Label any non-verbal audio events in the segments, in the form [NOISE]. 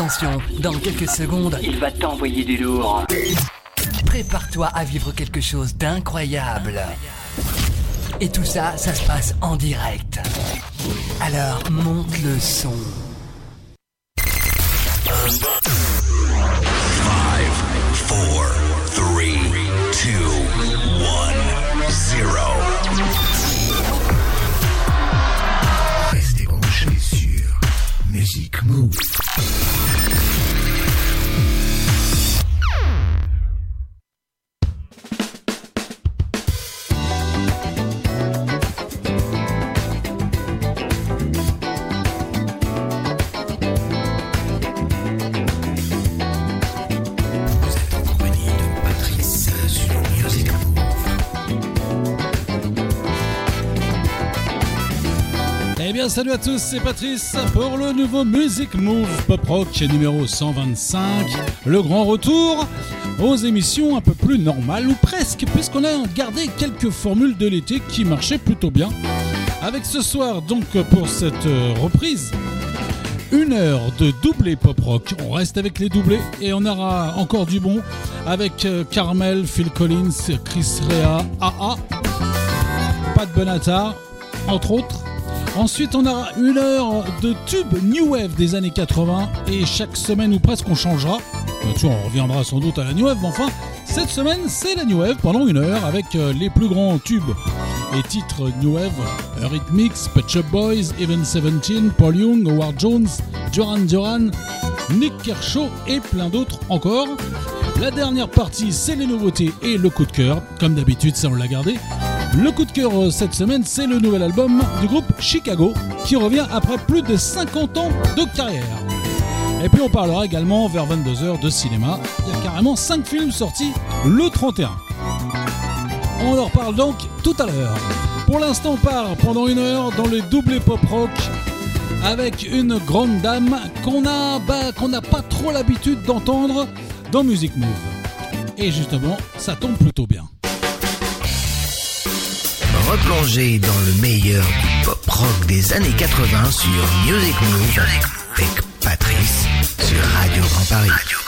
Attention, dans quelques secondes, il va t'envoyer du lourd. Prépare-toi à vivre quelque chose d'incroyable. Et tout ça, ça se passe en direct. Alors, monte le son. 5, 4, 3, 2, Music Move. Bien, salut à tous, c'est Patrice pour le nouveau Music Move Pop Rock numéro 125. Le grand retour aux émissions un peu plus normales, ou presque, puisqu'on a gardé quelques formules de l'été qui marchaient plutôt bien. Avec ce soir, donc, pour cette euh, reprise, une heure de doublé pop rock. On reste avec les doublés et on aura encore du bon avec euh, Carmel, Phil Collins, Chris Rea, AA, Pat Benatar, entre autres. Ensuite, on aura une heure de tube New Wave des années 80 et chaque semaine ou presque on changera. Bien sûr, on reviendra sans doute à la New Wave, mais enfin, cette semaine, c'est la New Wave pendant une heure avec euh, les plus grands tubes et titres New Wave Eurythmics, Pet Shop Boys, Even Seventeen, Paul Young, Howard Jones, Duran Duran, Nick Kershaw et plein d'autres encore. La dernière partie, c'est les nouveautés et le coup de cœur. Comme d'habitude, ça on l'a gardé. Le coup de cœur euh, cette semaine, c'est le nouvel album du groupe Chicago qui revient après plus de 50 ans de carrière. Et puis on parlera également vers 22h de cinéma. Il y a carrément 5 films sortis le 31. On en reparle donc tout à l'heure. Pour l'instant, on part pendant une heure dans les doublés pop rock avec une grande dame qu'on bah, qu'on n'a pas trop l'habitude d'entendre dans Music Move. Et justement, ça tombe plutôt bien. Replongez dans le meilleur du pop rock des années 80 sur Music Move avec Patrice sur Radio Grand Paris.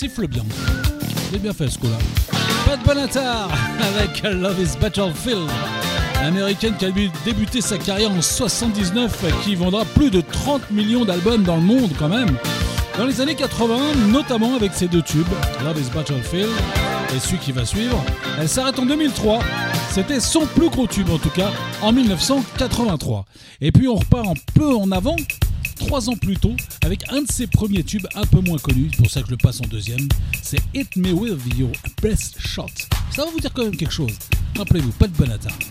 Siffle bien. Est bien fait ce coup-là. Pat Benatar avec Love is Battlefield. Américaine qui a débuté sa carrière en 79 qui vendra plus de 30 millions d'albums dans le monde quand même. Dans les années 80, notamment avec ses deux tubes, Love is Battlefield et celui qui va suivre, elle s'arrête en 2003. C'était son plus gros tube en tout cas, en 1983. Et puis on repart un peu en avant, trois ans plus tôt, avec un de ses premiers tubes un peu moins connu, c'est pour ça que je le passe en deuxième, c'est Hit Me With Your Best Shot. Ça va vous dire quand même quelque chose. Rappelez-vous, pas de bon Retour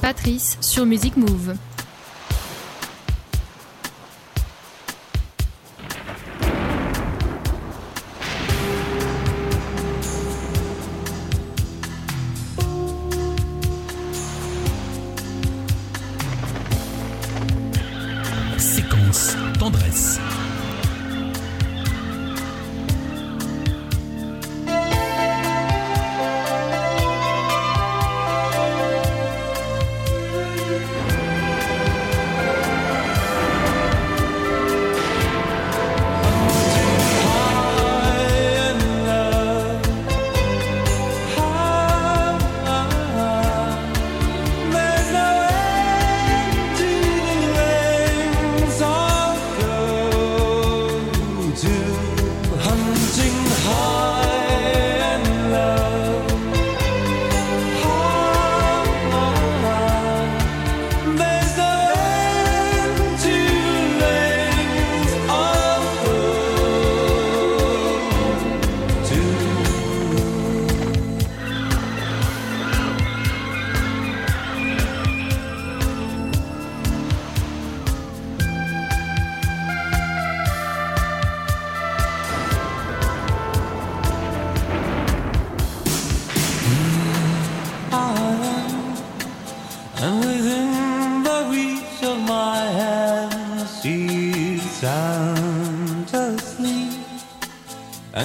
Patrice sur Music Move.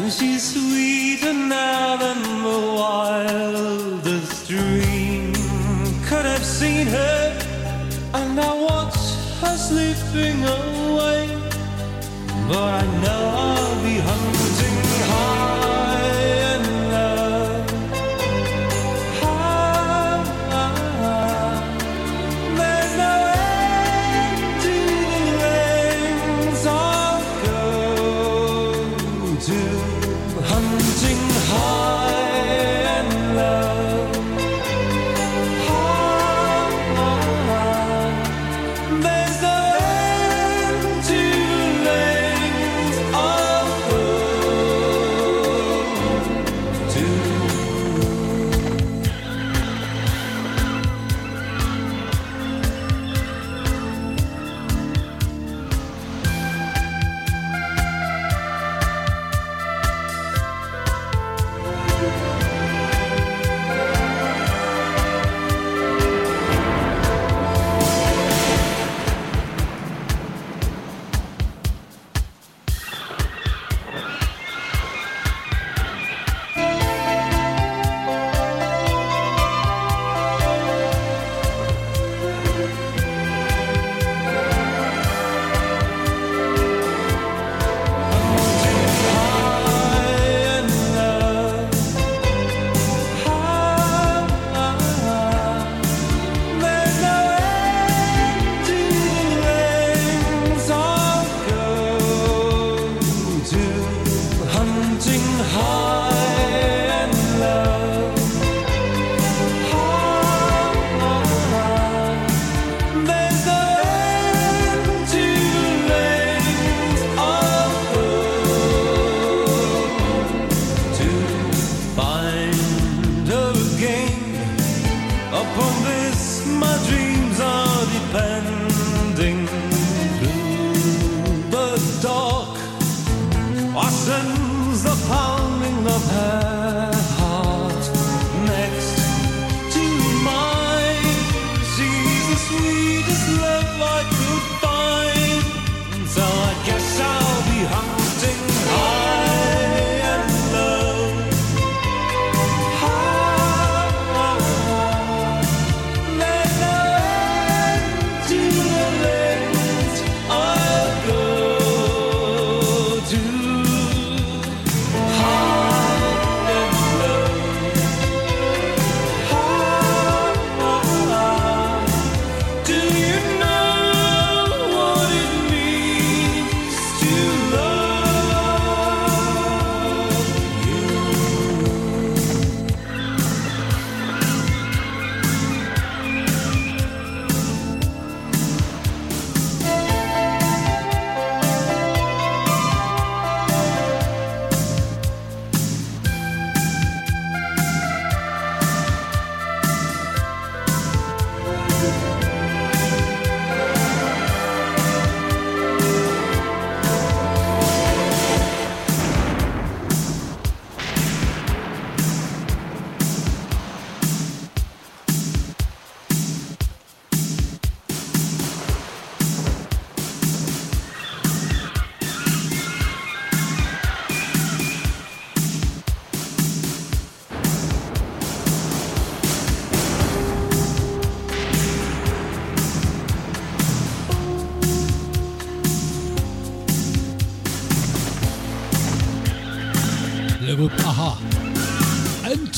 叹息。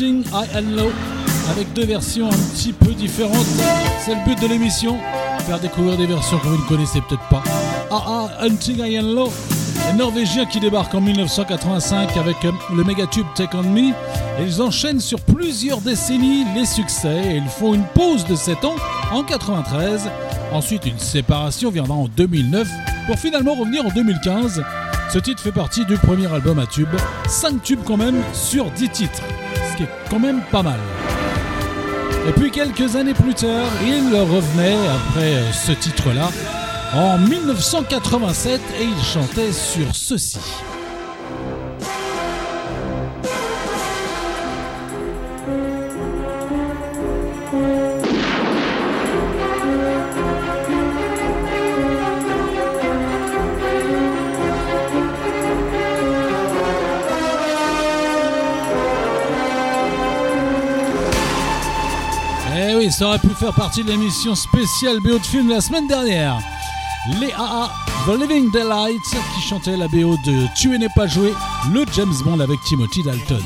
High and Low, avec deux versions un petit peu différentes. C'est le but de l'émission, faire découvrir des versions que vous ne connaissez peut-être pas. AHA, Hunting High and Low, les Norvégiens qui débarquent en 1985 avec euh, le méga-tube Take On Me. ils enchaînent sur plusieurs décennies les succès et ils font une pause de 7 ans en 93. Ensuite, une séparation viendra en 2009 pour finalement revenir en 2015. Ce titre fait partie du premier album à tube, 5 tubes quand même sur 10 titres, qui est quand même pas mal. Et puis quelques années plus tard, il revenait après euh, ce titre-là en 1987 et il chantait sur ceci. Ça aurait pu faire partie de l'émission spéciale BO de film la semaine dernière. Les AA, The Living Daylight, qui chantait la BO de Tu n'es pas joué, le James Bond avec Timothy Dalton.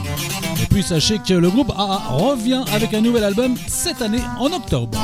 Et puis sachez que le groupe AA revient avec un nouvel album cette année en octobre.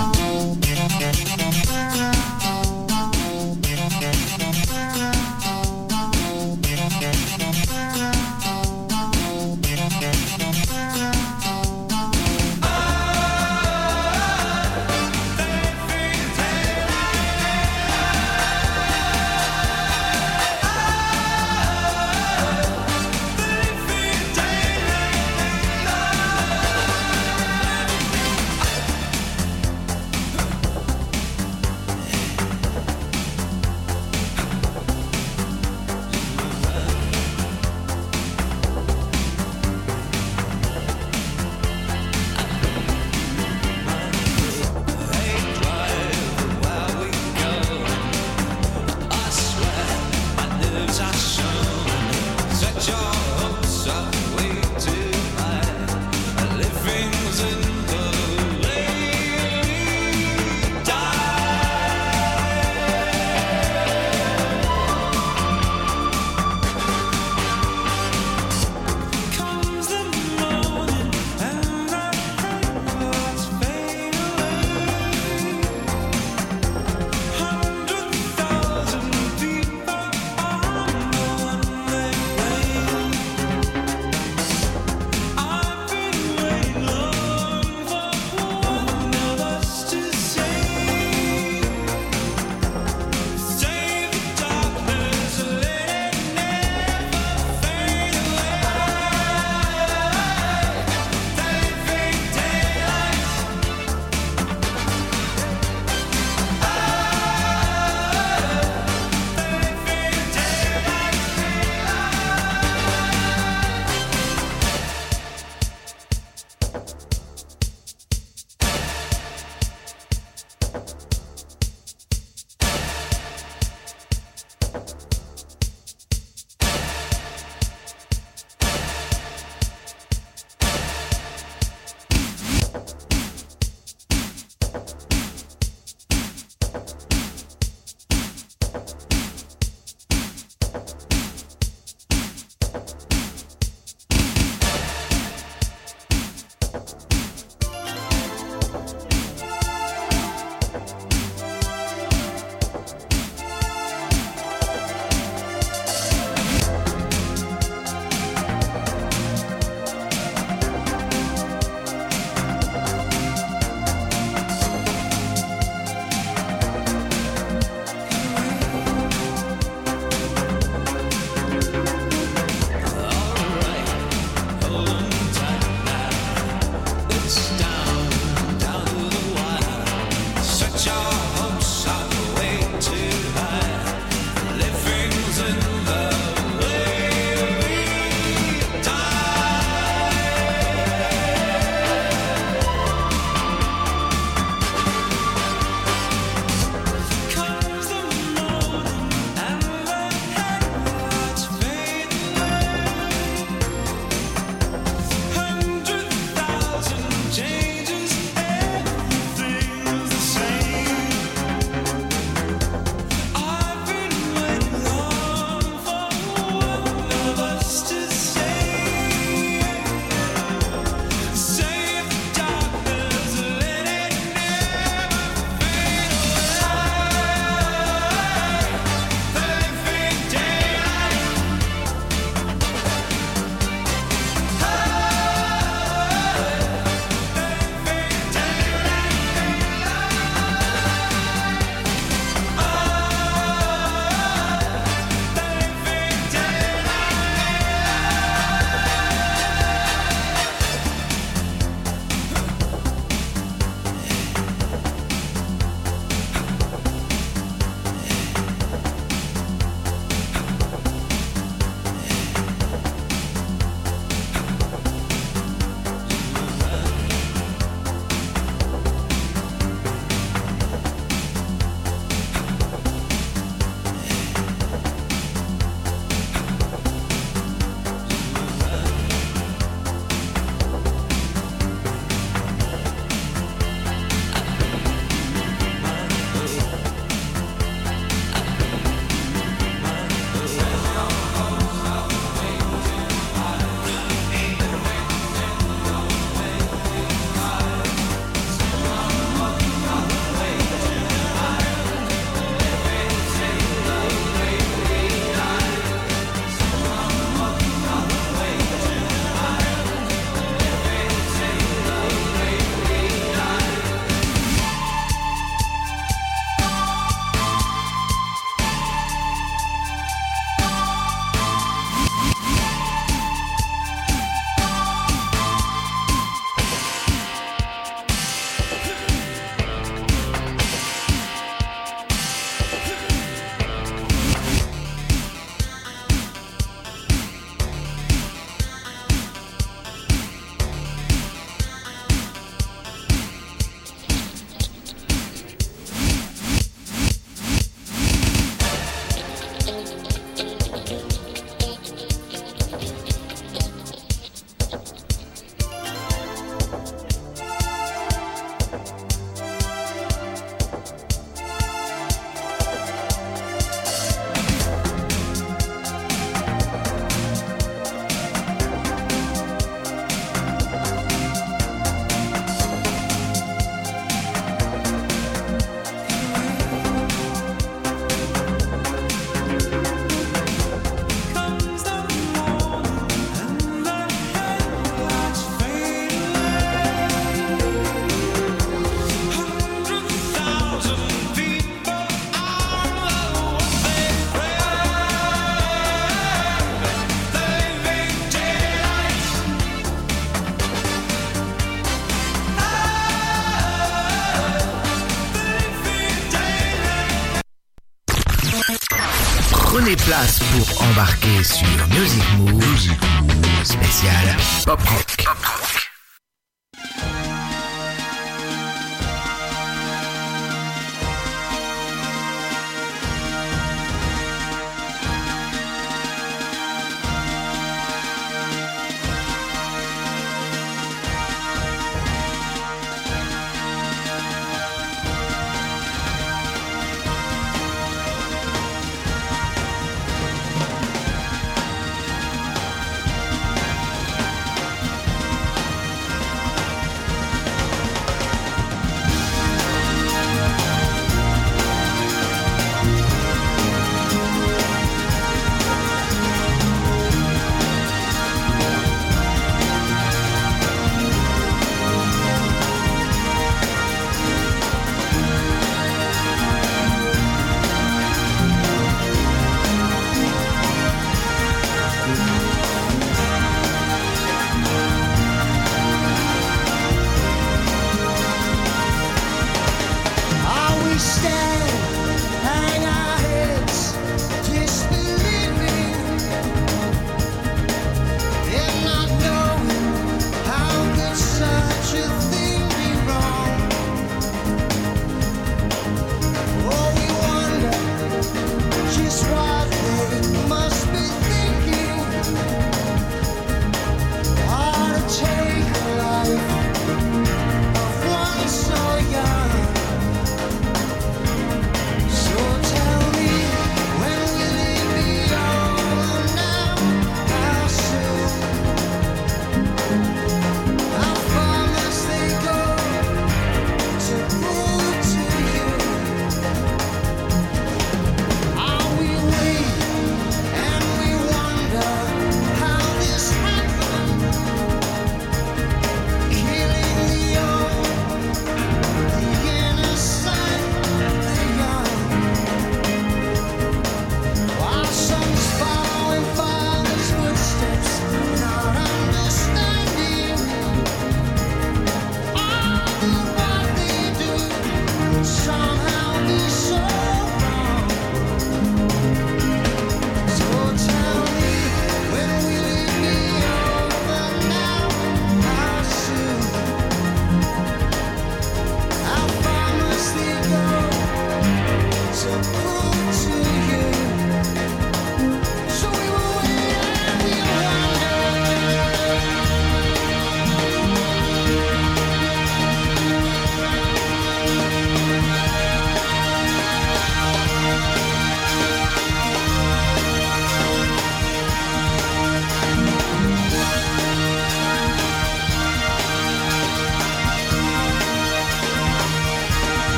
Pour embarquer sur Music Move, spécial Pop Rock.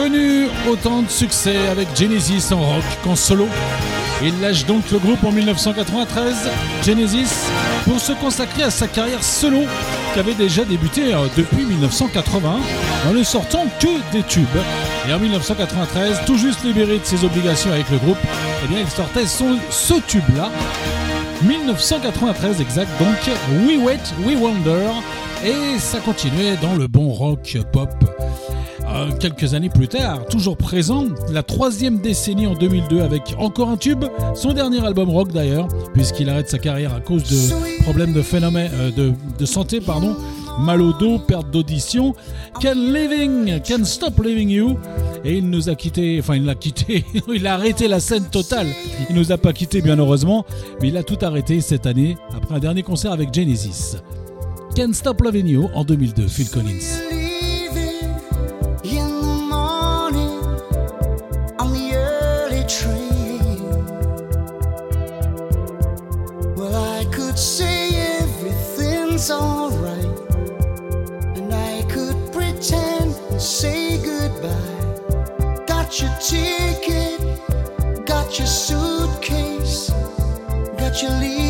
Connu autant de succès avec Genesis en rock qu'en solo. Il lâche donc le groupe en 1993, Genesis, pour se consacrer à sa carrière solo qui avait déjà débuté euh, depuis 1980 en ne sortant que des tubes. Et en 1993, tout juste libéré de ses obligations avec le groupe, eh bien, il sortait son, ce tube-là. 1993 exact, donc We Wait, We Wonder, et ça continuait dans le bon rock pop. Euh, quelques années plus tard, toujours présent, la troisième décennie en 2002 avec encore un tube, son dernier album rock d'ailleurs, puisqu'il arrête sa carrière à cause de problèmes de phénomène euh, de, de, santé, pardon, mal au dos, perte d'audition, Can Living, Can Stop Living You, et il nous a quitté, enfin il l'a quitté, [LAUGHS] il a arrêté la scène totale, il nous a pas quitté bien heureusement, mais il a tout arrêté cette année après un dernier concert avec Genesis. Can Stop Loving You en 2002, Phil Collins. eventually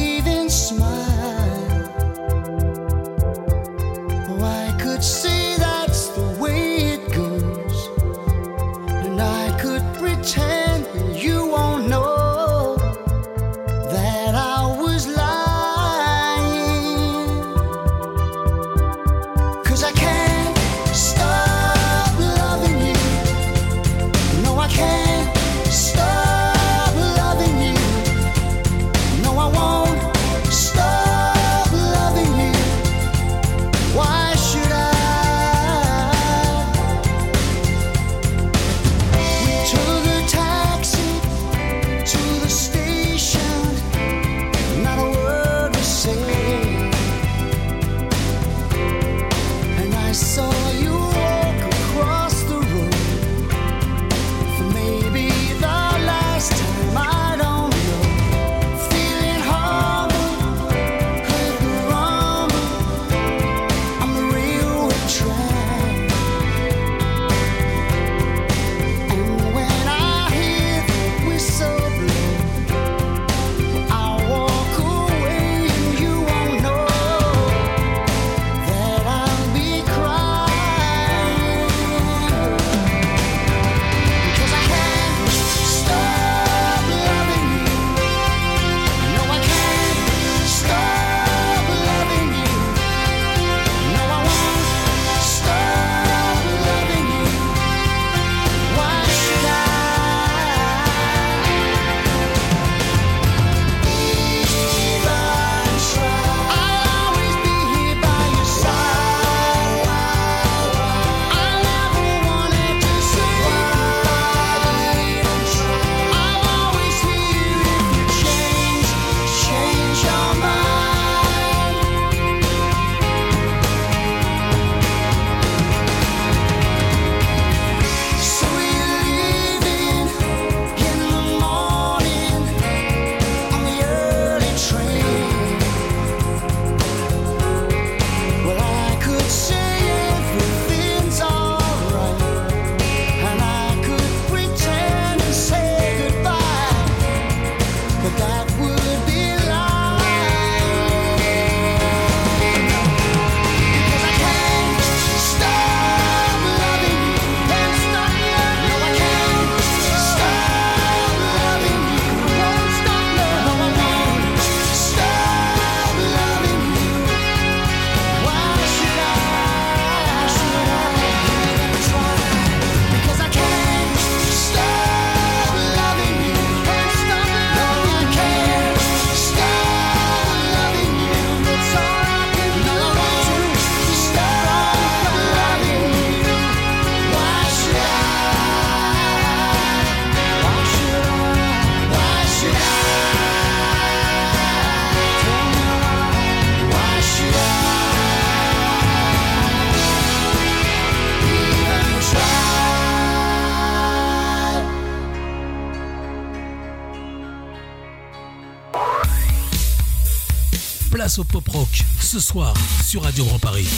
au pop rock ce soir sur Radio Grand Paris.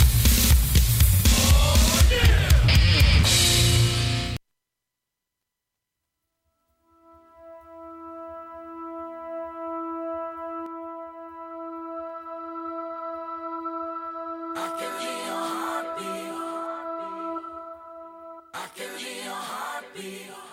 I can hear your heartbeat.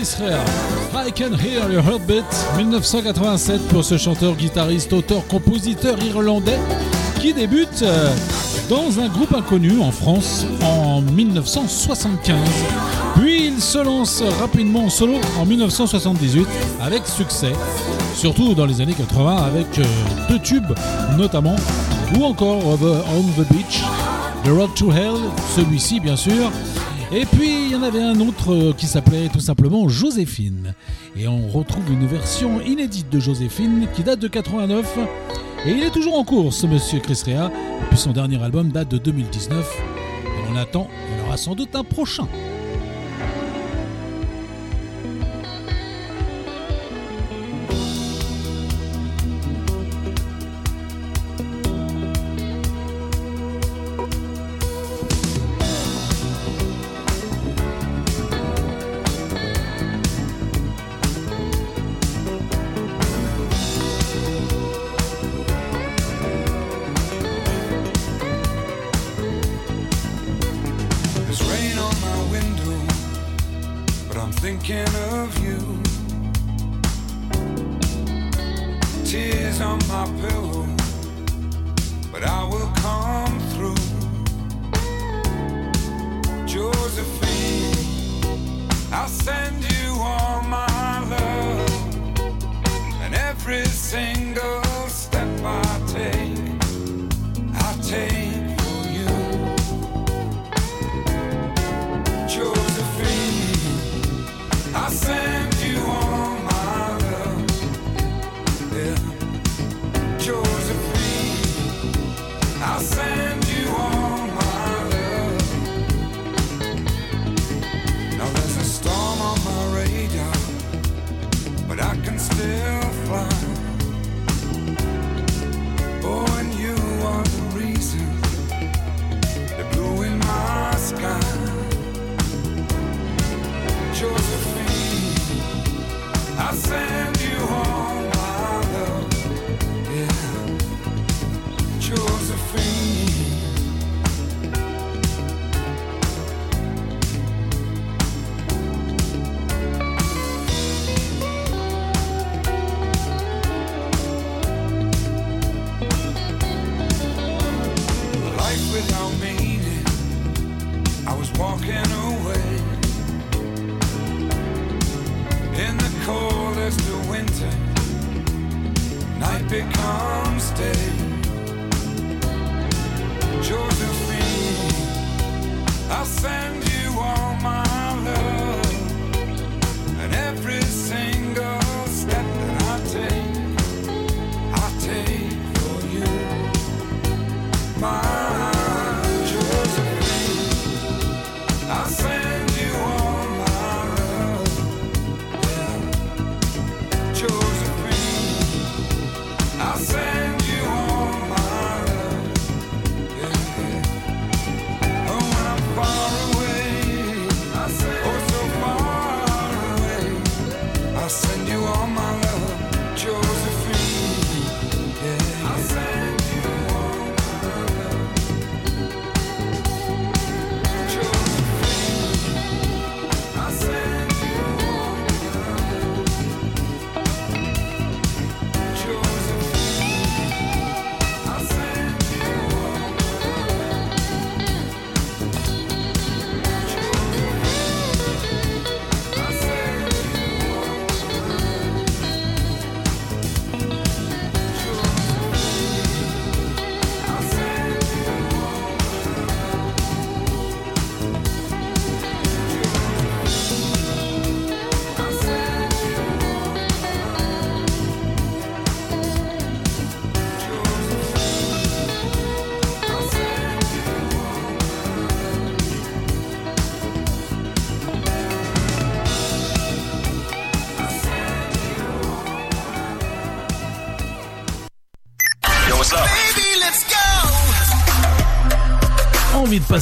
I Can Hear Your Heartbeat, 1987 pour ce chanteur, guitariste, auteur, compositeur irlandais qui débute euh, dans un groupe inconnu en France en 1975. Puis il se lance rapidement en solo en 1978 avec succès, surtout dans les années 80 avec euh, deux tubes notamment, ou encore On the Beach, The Road to Hell, celui-ci bien sûr, et puis il y en avait un autre euh, qui s'appelait tout simplement Joséphine. Et on retrouve une version inédite de Joséphine qui date de 89. Et il est toujours en cours, ce monsieur Chris Rea. Puis son dernier album date de 2019. Et on attend, il y aura sans doute un prochain.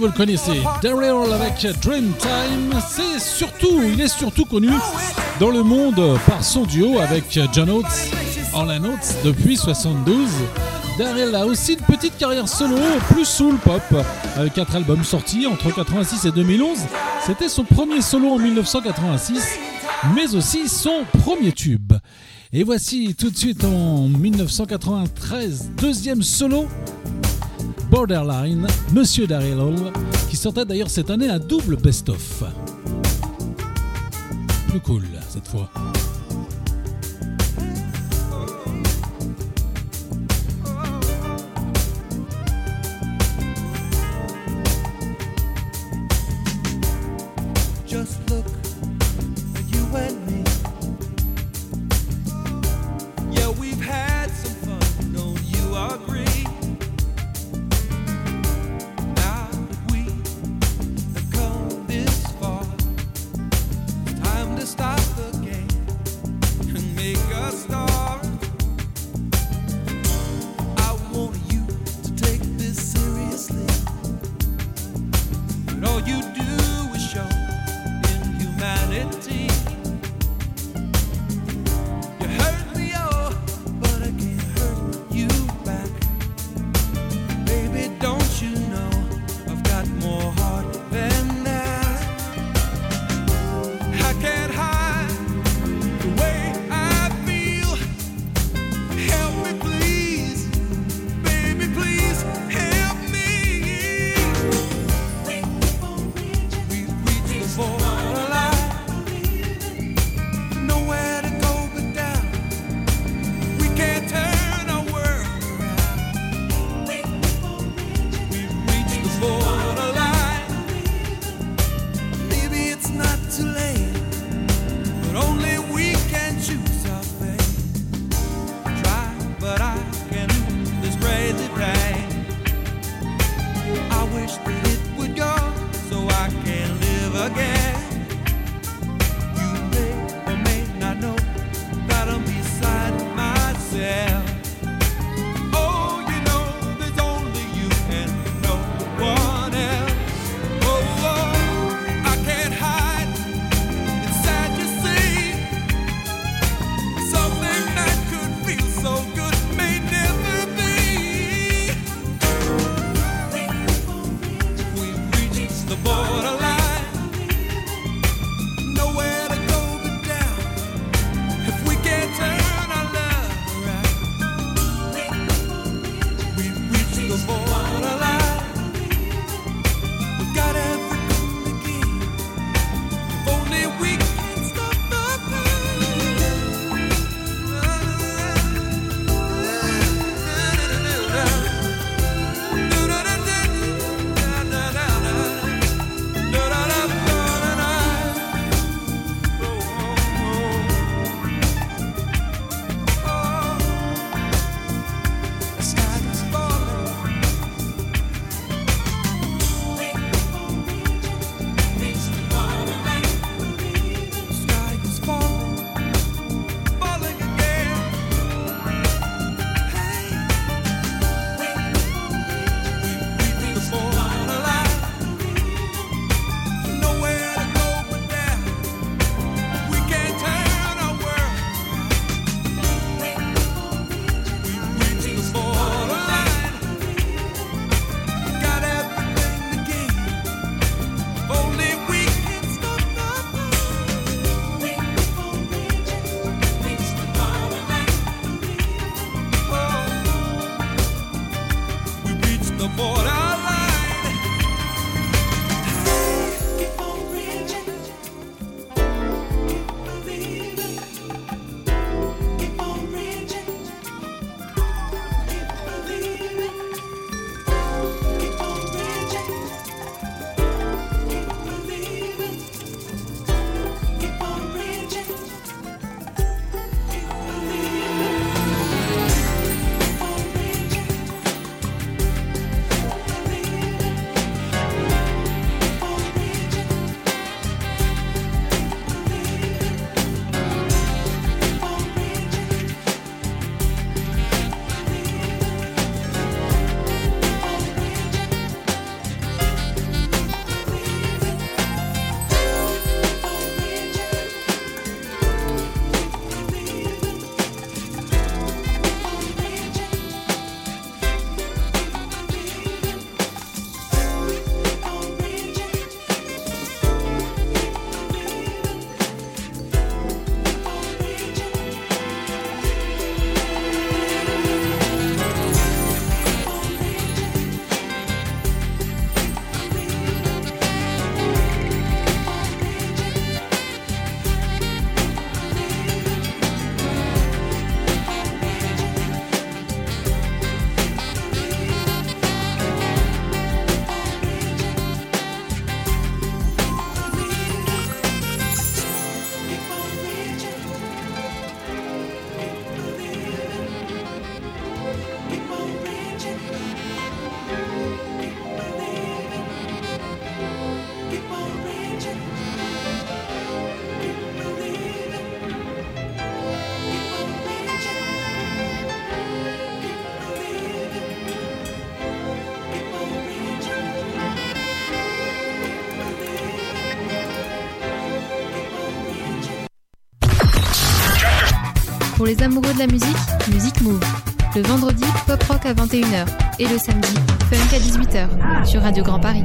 Vous le connaissez. Daryl avec Dreamtime. C'est surtout, il est surtout connu dans le monde par son duo avec John Oates, Orlan Oates, depuis 72. Daryl a aussi une petite carrière solo, plus soul pop, avec quatre albums sortis entre 86 et 2011. C'était son premier solo en 1986, mais aussi son premier tube. Et voici tout de suite en 1993, deuxième solo, Borderline, Monsieur Daryl Hall, qui sortait d'ailleurs cette année un double best-of. Plus cool cette fois. Les amoureux de la musique, Music Move. Le vendredi, pop rock à 21h. Et le samedi, funk à 18h. Sur Radio Grand Paris.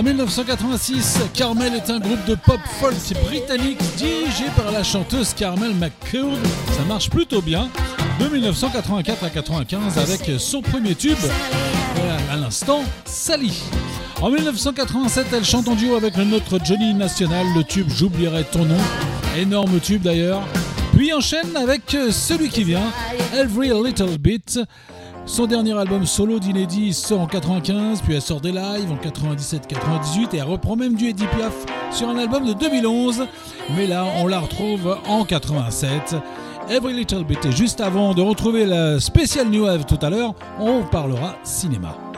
En 1986, Carmel est un groupe de pop folk britannique dirigé par la chanteuse Carmel McCord. Ça marche plutôt bien. De 1984 à 95 avec son premier tube, euh, à l'instant, Sally. En 1987, elle chante en duo avec notre Johnny National, le tube J'oublierai ton nom. Énorme tube d'ailleurs. Puis enchaîne avec euh, celui qui vient, Every Little Bit. Son dernier album solo d'inédit sort en 95, puis elle sort des lives en 97-98 et elle reprend même du Eddie Piaf sur un album de 2011. Mais là, on la retrouve en 87. Every Little Bit. Et juste avant de retrouver la spéciale New Wave tout à l'heure, on parlera cinéma.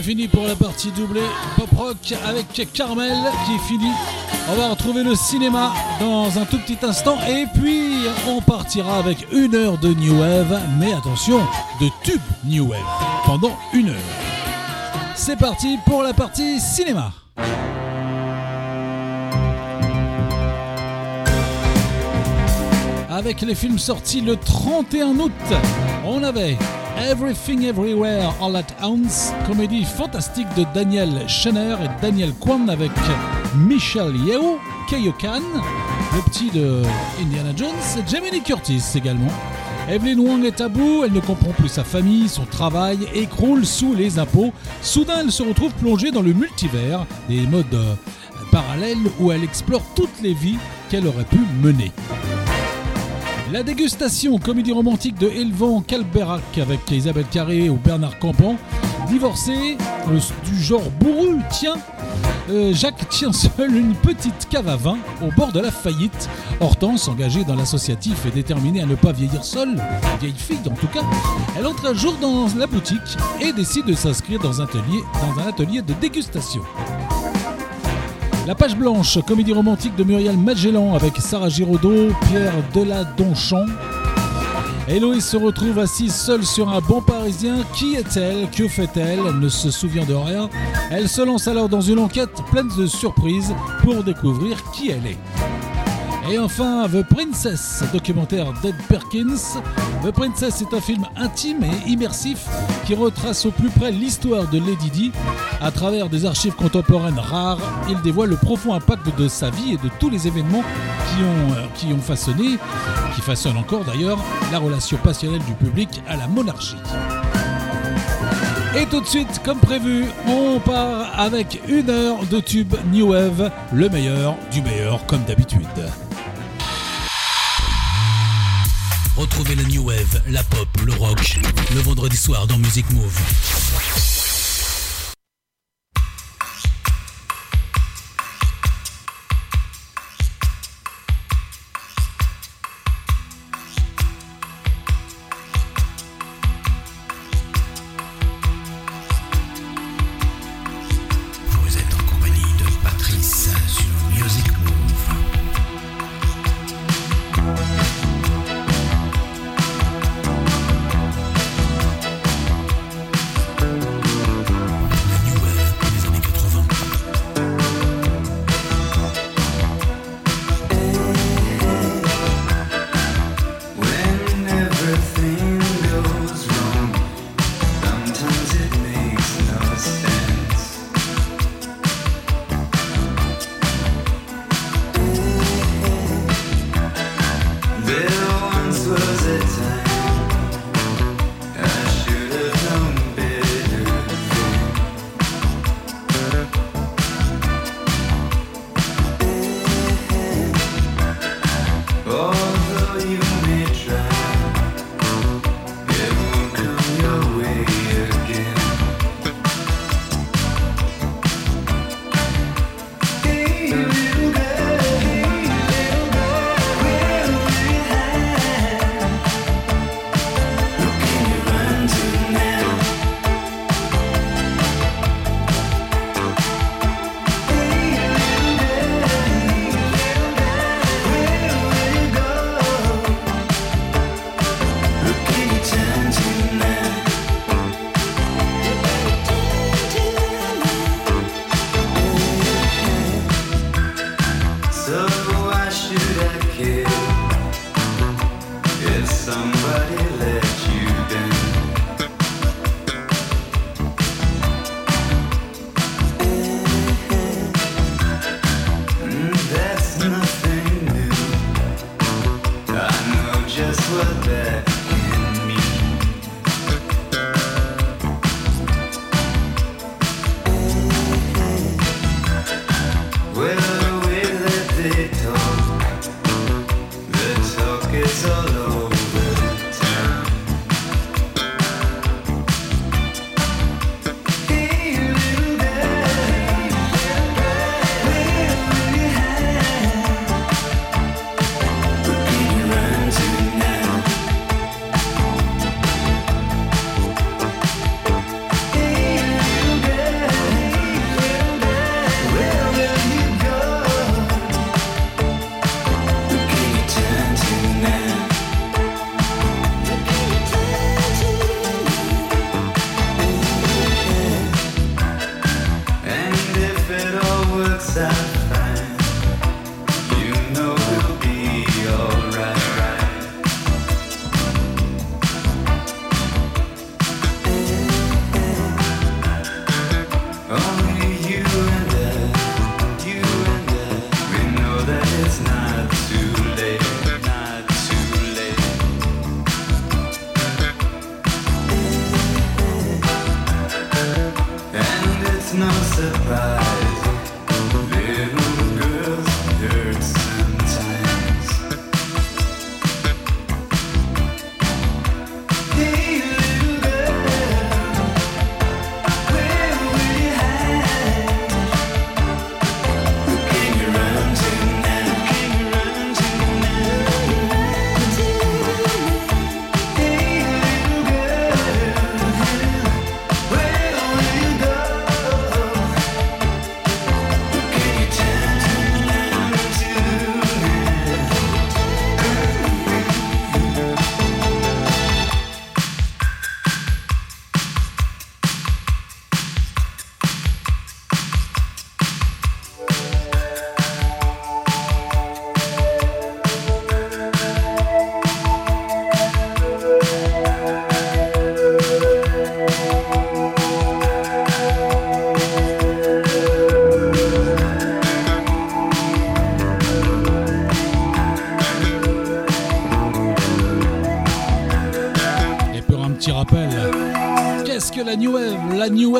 C'est fini pour la partie doublée pop rock avec Carmel qui est fini. On va retrouver le cinéma dans un tout petit instant et puis on partira avec une heure de New Wave, mais attention, de tube New Wave pendant une heure. C'est parti pour la partie cinéma. Avec les films sortis le 31 août, on avait Everything Everywhere All at Once, comédie fantastique de Daniel Schenner et Daniel Kwan avec Michelle Yeoh, Keio Khan, le petit de Indiana Jones, et Jamie Curtis également. Evelyn Wong est à elle ne comprend plus sa famille, son travail écroule sous les impôts. Soudain, elle se retrouve plongée dans le multivers, des modes euh, parallèles où elle explore toutes les vies qu'elle aurait pu mener. La dégustation, comédie romantique de Elvan Calberac avec Isabelle Carré ou Bernard Campan. Divorcé, euh, du genre bourru, tiens. Euh, Jacques tient seul une petite cave à vin au bord de la faillite. Hortense, engagée dans l'associatif et déterminée à ne pas vieillir seule, vieille fille en tout cas, elle entre un jour dans la boutique et décide de s'inscrire dans un atelier, dans un atelier de dégustation. La page blanche, comédie romantique de Muriel Magellan avec Sarah Giraudot, Pierre Deladonchamp. Héloïse se retrouve assise seule sur un banc parisien. Qui est-elle? Que fait-elle? Elle ne se souvient de rien. Elle se lance alors dans une enquête pleine de surprises pour découvrir qui elle est. Et enfin, The Princess, documentaire d'Ed Perkins. The Princess est un film intime et immersif qui retrace au plus près l'histoire de Lady Di. À travers des archives contemporaines rares, il dévoile le profond impact de sa vie et de tous les événements qui ont, euh, qui ont façonné, qui façonnent encore d'ailleurs, la relation passionnelle du public à la monarchie. Et tout de suite, comme prévu, on part avec une heure de tube New Wave, le meilleur du meilleur comme d'habitude. Retrouvez la New Wave, la pop, le rock, le vendredi soir dans Music Move.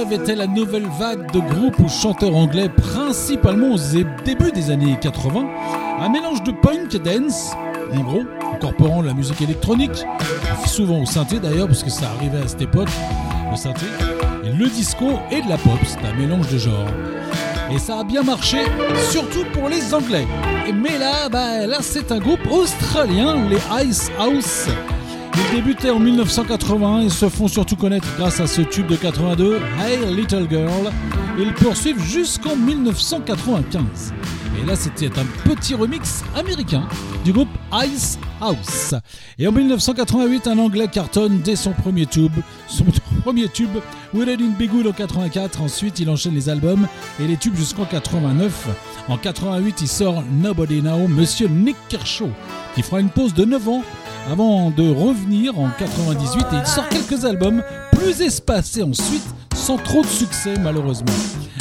Était la nouvelle vague de groupes ou chanteurs anglais, principalement au début des années 80. Un mélange de punk et dance, en gros, incorporant la musique électronique, souvent au synthé d'ailleurs, parce que ça arrivait à cette époque, le synthé, et le disco et de la pop, c'est un mélange de genres. Et ça a bien marché, surtout pour les Anglais. Mais là, bah, là c'est un groupe australien, les Ice House. Ils débutaient en 1980 et se font surtout connaître grâce à ce tube de 82, Hey Little Girl. Ils poursuivent jusqu'en 1995. Et là, c'était un petit remix américain du groupe Ice House. Et en 1988, un anglais cartonne dès son premier tube, son [LAUGHS] premier tube, Will in Big en 84. Ensuite, il enchaîne les albums et les tubes jusqu'en 89. En 88, il sort Nobody Now, Monsieur Nick Kershaw, qui fera une pause de 9 ans avant de revenir en 98 et il sort quelques albums plus espacés ensuite sans trop de succès malheureusement.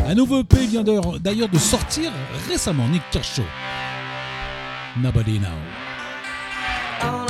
Un nouveau EP vient d'ailleurs de sortir récemment, Nick Kershaw. Nobody Now.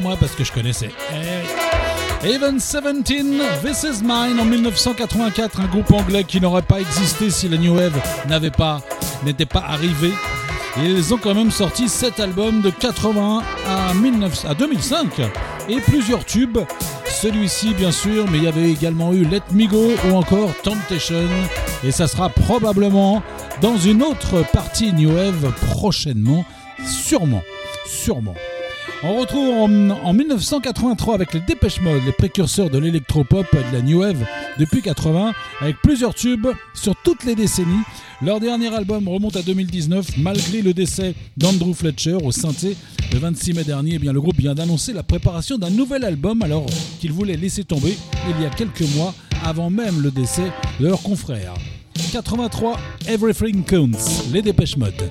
Moi, parce que je connaissais. Eh. Even 17, This Is Mine en 1984, un groupe anglais qui n'aurait pas existé si la New Wave n'avait pas, n'était pas arrivé. Ils ont quand même sorti 7 albums de 81 à, 19 à 2005 et plusieurs tubes. Celui-ci bien sûr, mais il y avait également eu Let Me Go ou encore Temptation. Et ça sera probablement dans une autre partie New Wave prochainement, sûrement, sûrement. On retrouve en, en 1983 avec les Dépêche Mode, les précurseurs de l'électropop et de la New Wave depuis 80, avec plusieurs tubes sur toutes les décennies. Leur dernier album remonte à 2019, malgré le décès d'Andrew Fletcher au synthé le 26 mai dernier. Eh bien, le groupe vient d'annoncer la préparation d'un nouvel album alors qu'il voulait laisser tomber il y a quelques mois avant même le décès de leur confrère. 83, Everything Counts, les Dépêche Mode.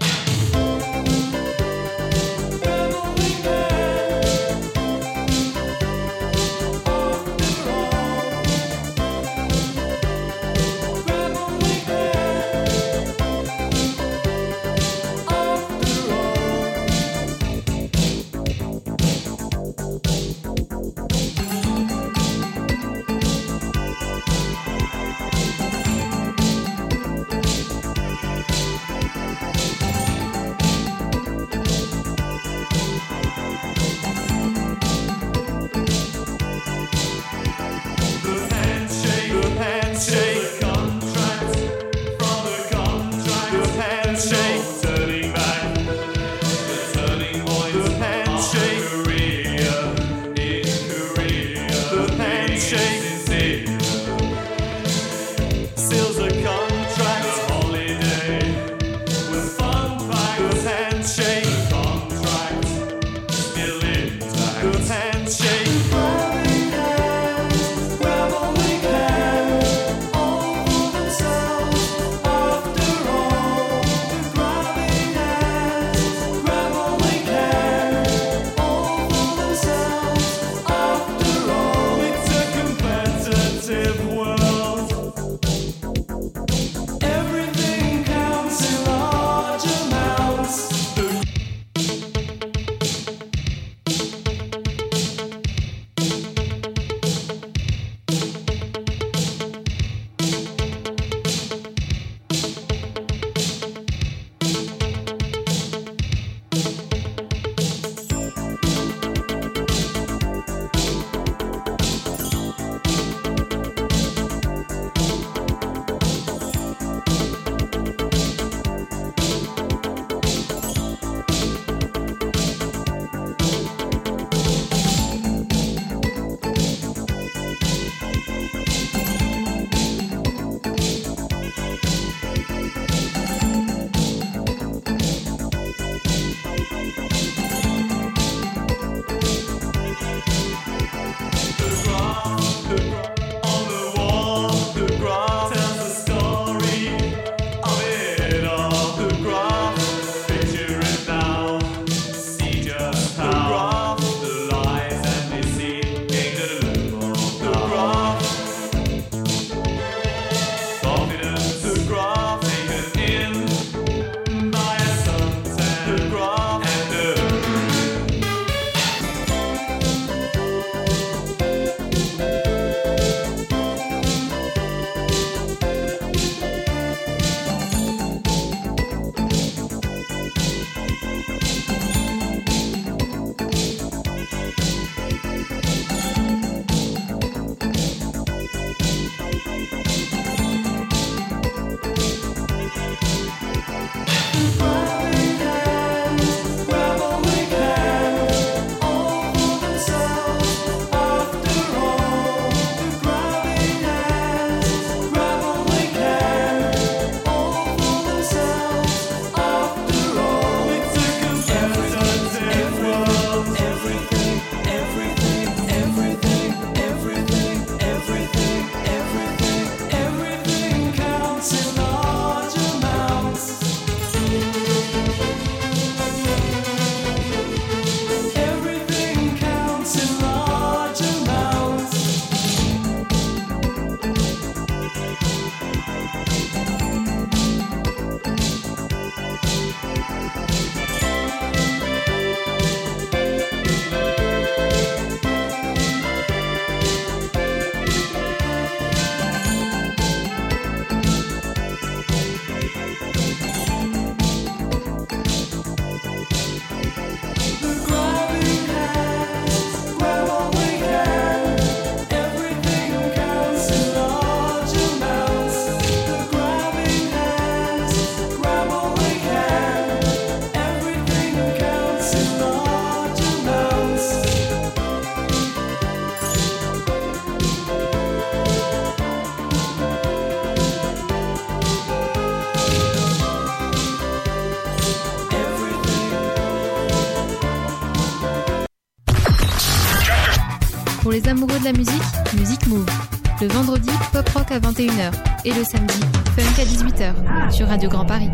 Les amoureux de la musique, Music Move. Le vendredi, pop rock à 21h. Et le samedi, funk à 18h. Sur Radio Grand Paris.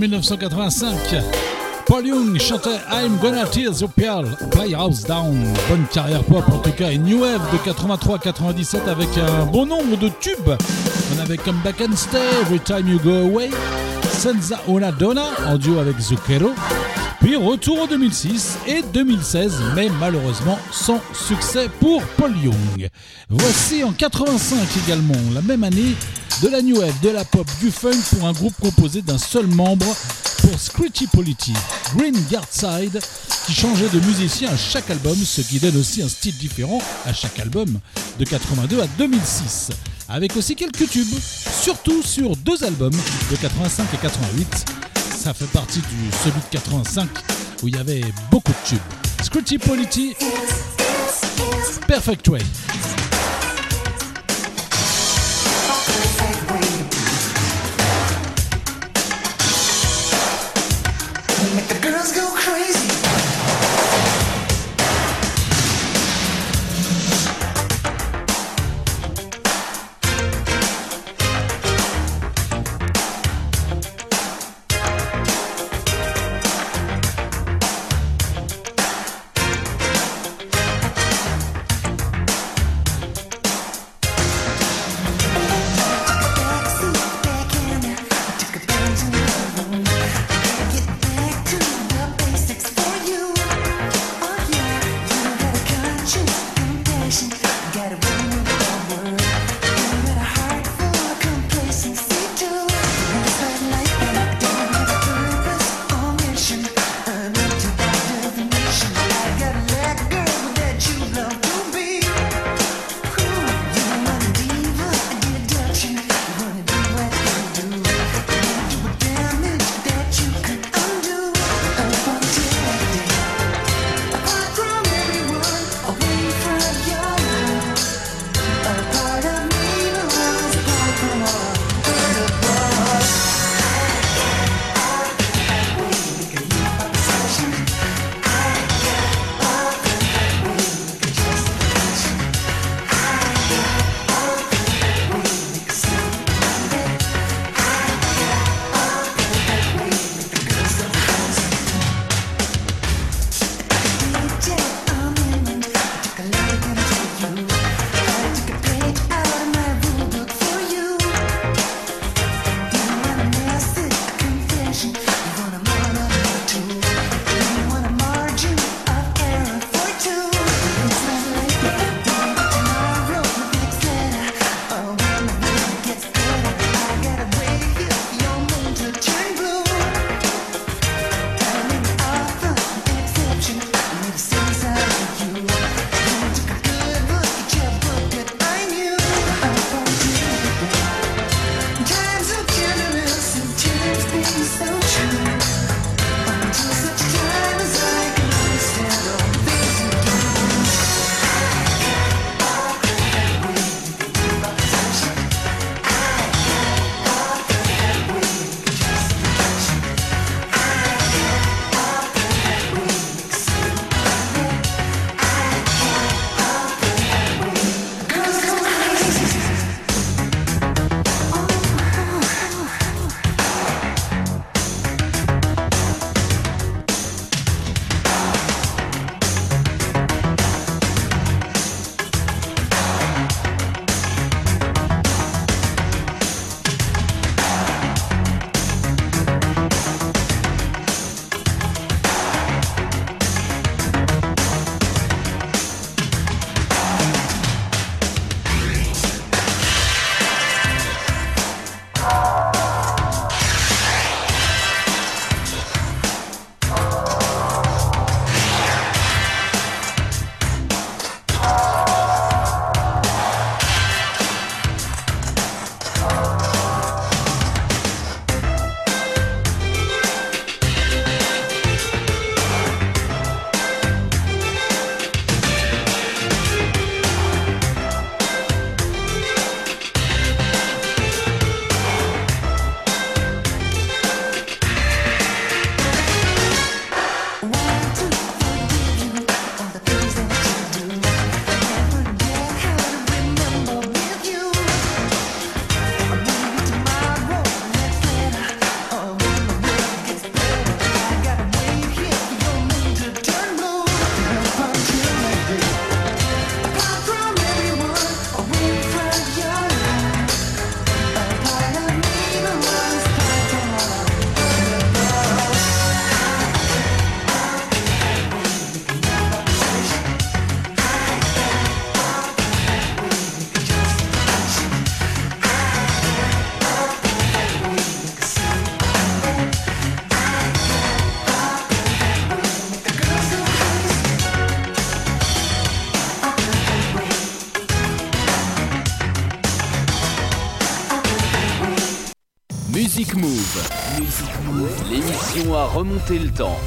1985, Paul Young chantait I'm Gonna Tear the Pearl, Playhouse Down. Bonne carrière pop en tout cas. Et New Wave de 83-97 avec un bon nombre de tubes. On avait comme Back and Stay, Every Time You Go Away, Senza Una Donna en duo avec Zucchero. Puis retour en 2006 et 2016, mais malheureusement sans succès pour Paul Young. Voici en 85 également, la même année, de la new wave, de la pop, du funk pour un groupe composé d'un seul membre pour Screechy Polity, Green Guardside, qui changeait de musicien à chaque album, ce qui donne aussi un style différent à chaque album, de 82 à 2006, avec aussi quelques tubes, surtout sur deux albums de 85 et 88. Ça fait partie du celui de 85 où il y avait beaucoup de tubes. Screechy Polity, Perfect Way. Remonter le temps.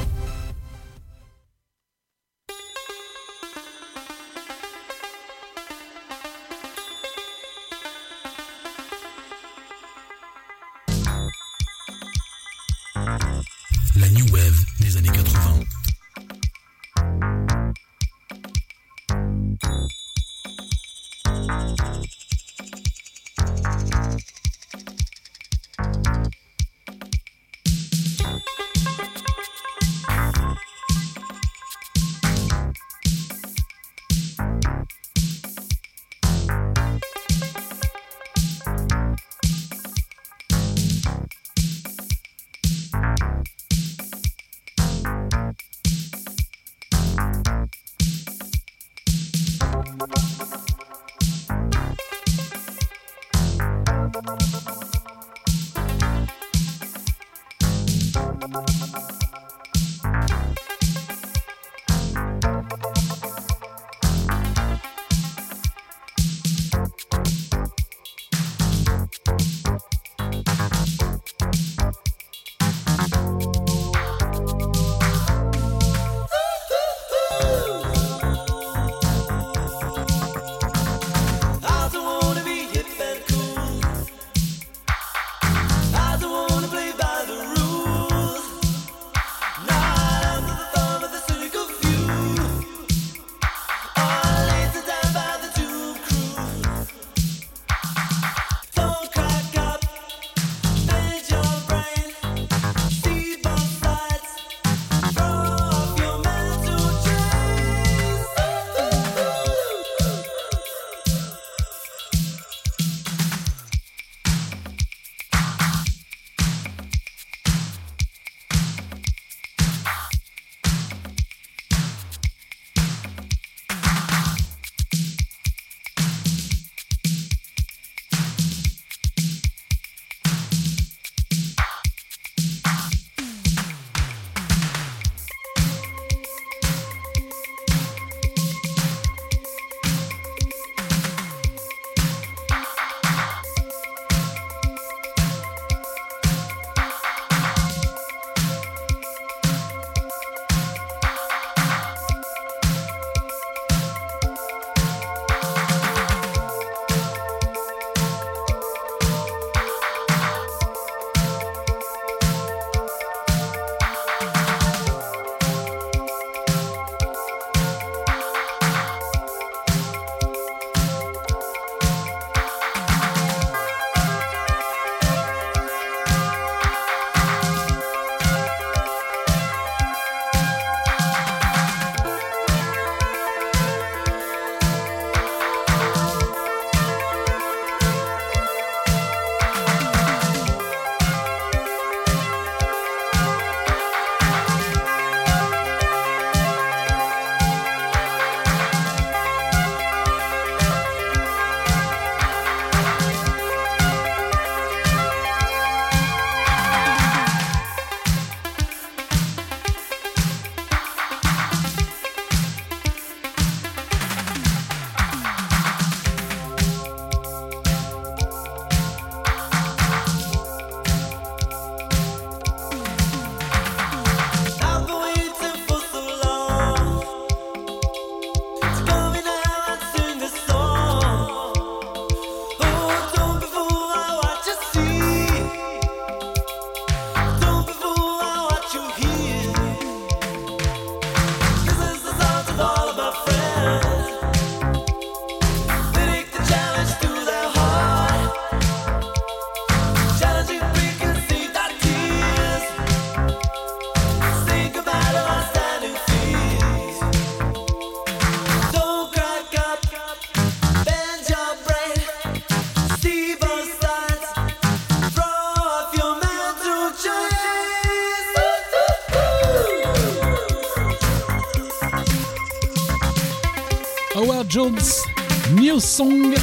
Song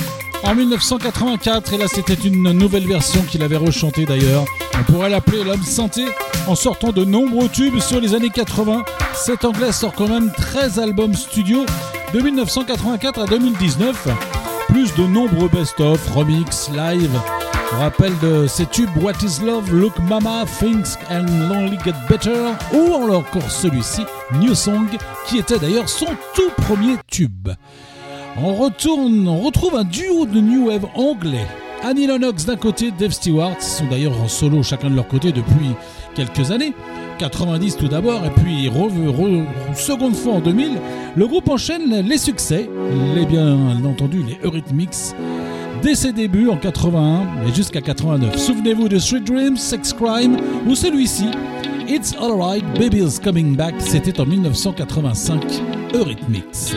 en 1984. Et là, c'était une nouvelle version qu'il avait rechantée d'ailleurs. On pourrait l'appeler l'homme santé en sortant de nombreux tubes sur les années 80. Cet anglais sort quand même 13 albums studio de 1984 à 2019, plus de nombreux best-of, remix, live. Rappel de ces tubes What is Love, Look Mama, Things and Lonely Get Better, ou encore celui-ci, New Song, qui était d'ailleurs son tout premier tube. On retourne, on retrouve un duo de new wave anglais. Annie Lennox d'un côté, Dave Stewart, sont d'ailleurs en solo chacun de leur côté depuis quelques années. 90 tout d'abord, et puis seconde fois en 2000, le groupe enchaîne les succès, les bien entendu les Eurythmics, dès ses débuts en 81 et jusqu'à 89. Souvenez-vous de Street Dreams, Sex Crime ou celui-ci, It's Alright, Baby's Coming Back, c'était en 1985, Eurythmics.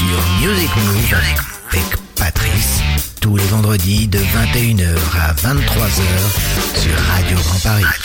sur Music Move avec Patrice tous les vendredis de 21h à 23h sur Radio Grand Paris.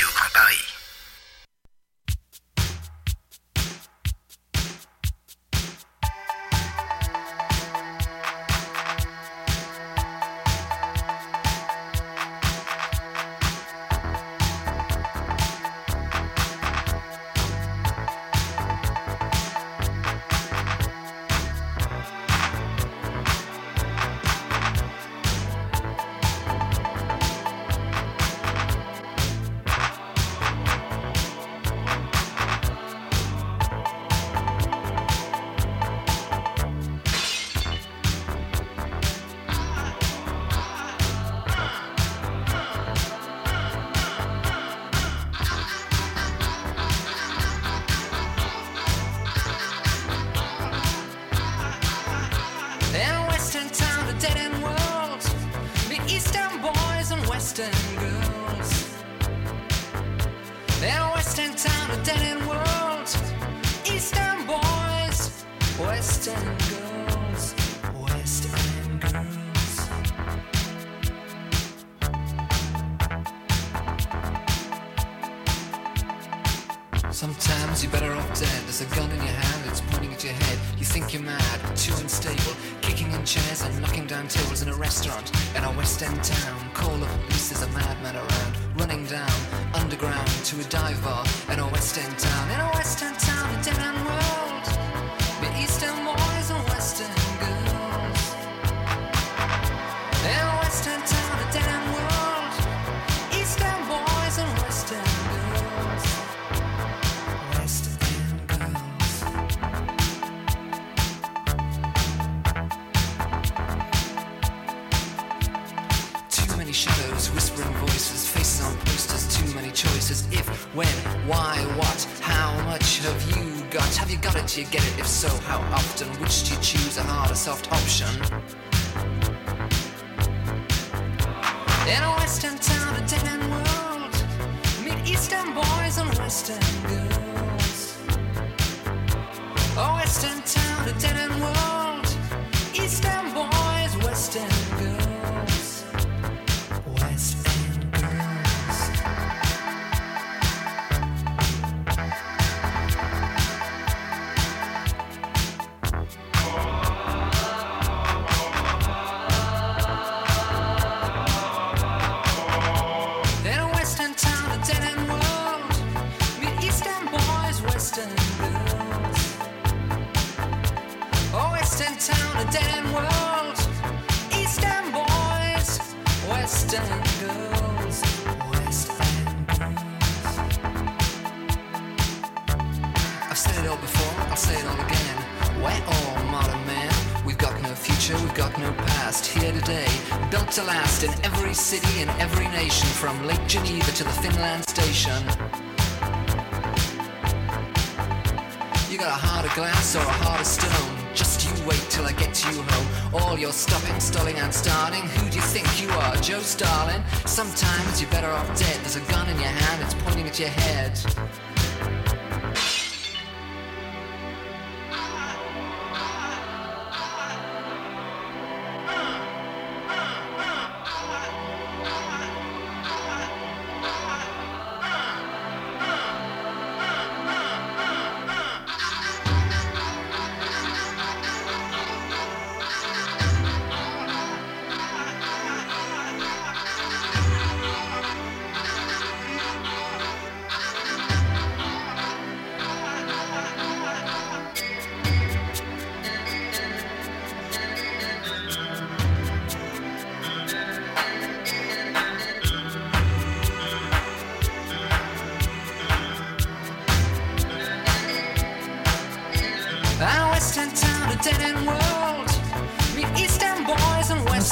Sometimes you're better off dead. There's a gun in your hand, it's pointing at your head.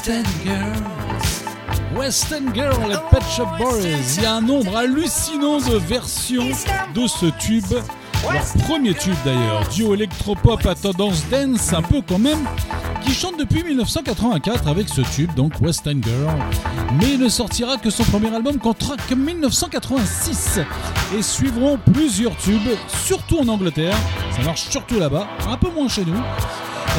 Western Girls. Western Girl et Pet Shop Boys. Il y a un nombre hallucinant de versions de ce tube. Leur premier tube d'ailleurs, duo électropop à tendance dance un peu quand même, qui chante depuis 1984 avec ce tube, donc Western Girl. Mais ne sortira que son premier album qu'en 1986. Et suivront plusieurs tubes, surtout en Angleterre. Ça marche surtout là-bas, un peu moins chez nous.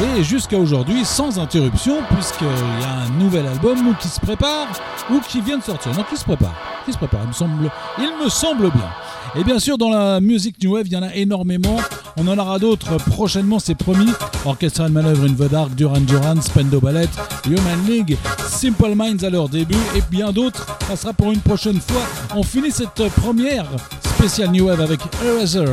Et jusqu'à aujourd'hui, sans interruption, puisqu'il y a un nouvel album qui se prépare ou qui vient de sortir. Non, qui se prépare. Qui se prépare, il me semble, il me semble bien. Et bien sûr, dans la musique New Wave, il y en a énormément. On en aura d'autres prochainement, c'est promis. Orchestral Manœuvre the Dark, Duran Duran, Spendo Ballet, Human League, Simple Minds à leur début et bien d'autres. Ça sera pour une prochaine fois. On finit cette première spéciale New Wave avec Eraser.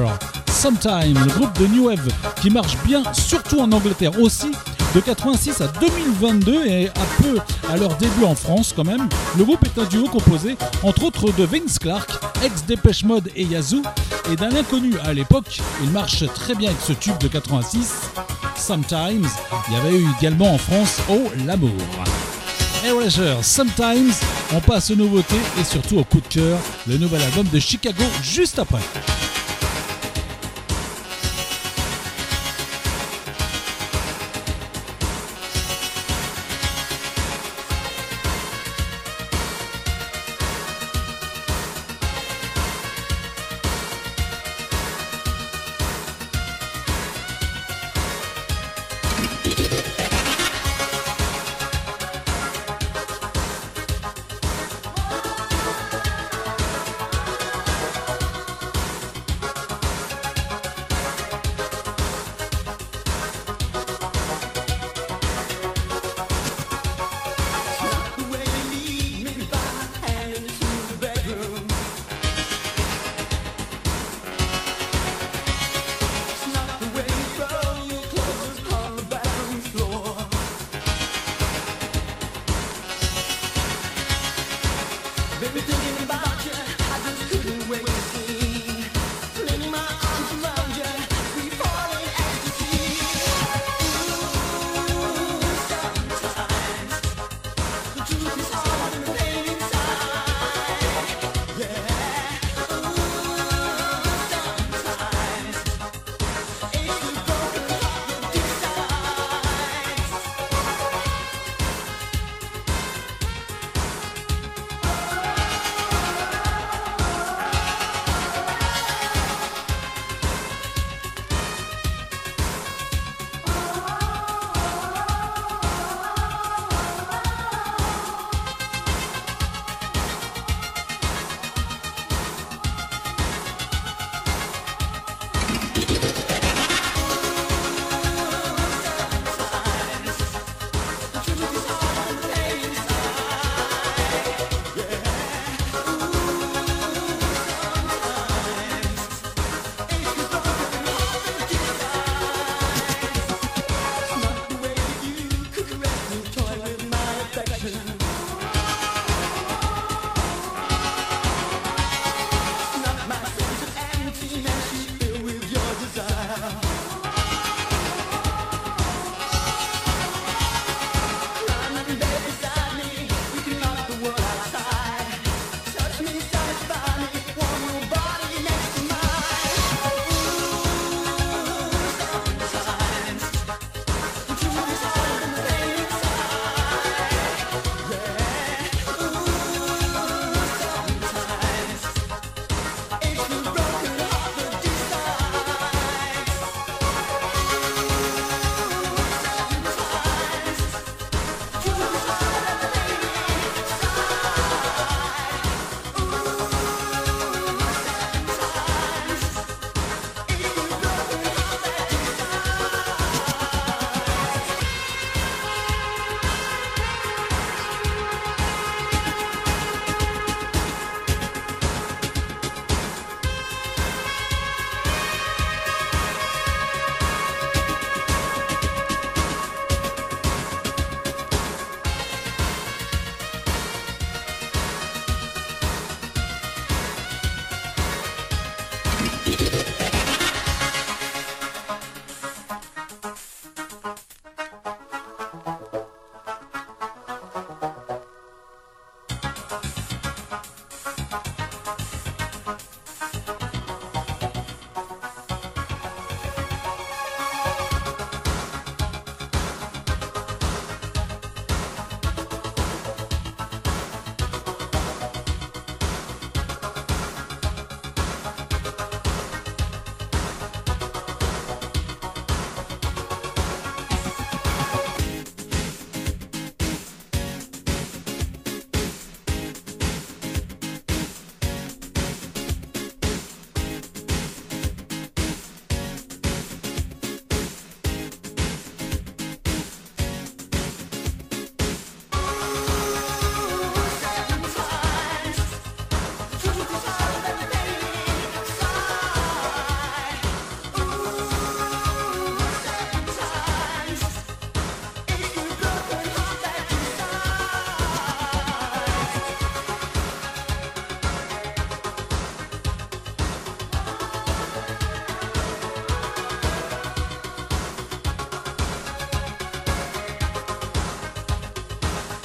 Sometime, le groupe de New Wave qui marche bien, surtout en Angleterre aussi. De 86 à 2022 et un peu à leur début en France quand même, le groupe est un duo composé entre autres de Vince Clark, ex Dépêche Mode et Yazoo, et d'un inconnu à l'époque. Il marche très bien avec ce tube de 86. Sometimes, il y avait eu également en France Oh l'amour. Erasure, Sometimes, on passe aux nouveautés et surtout au coup de cœur, le nouvel album de Chicago juste après.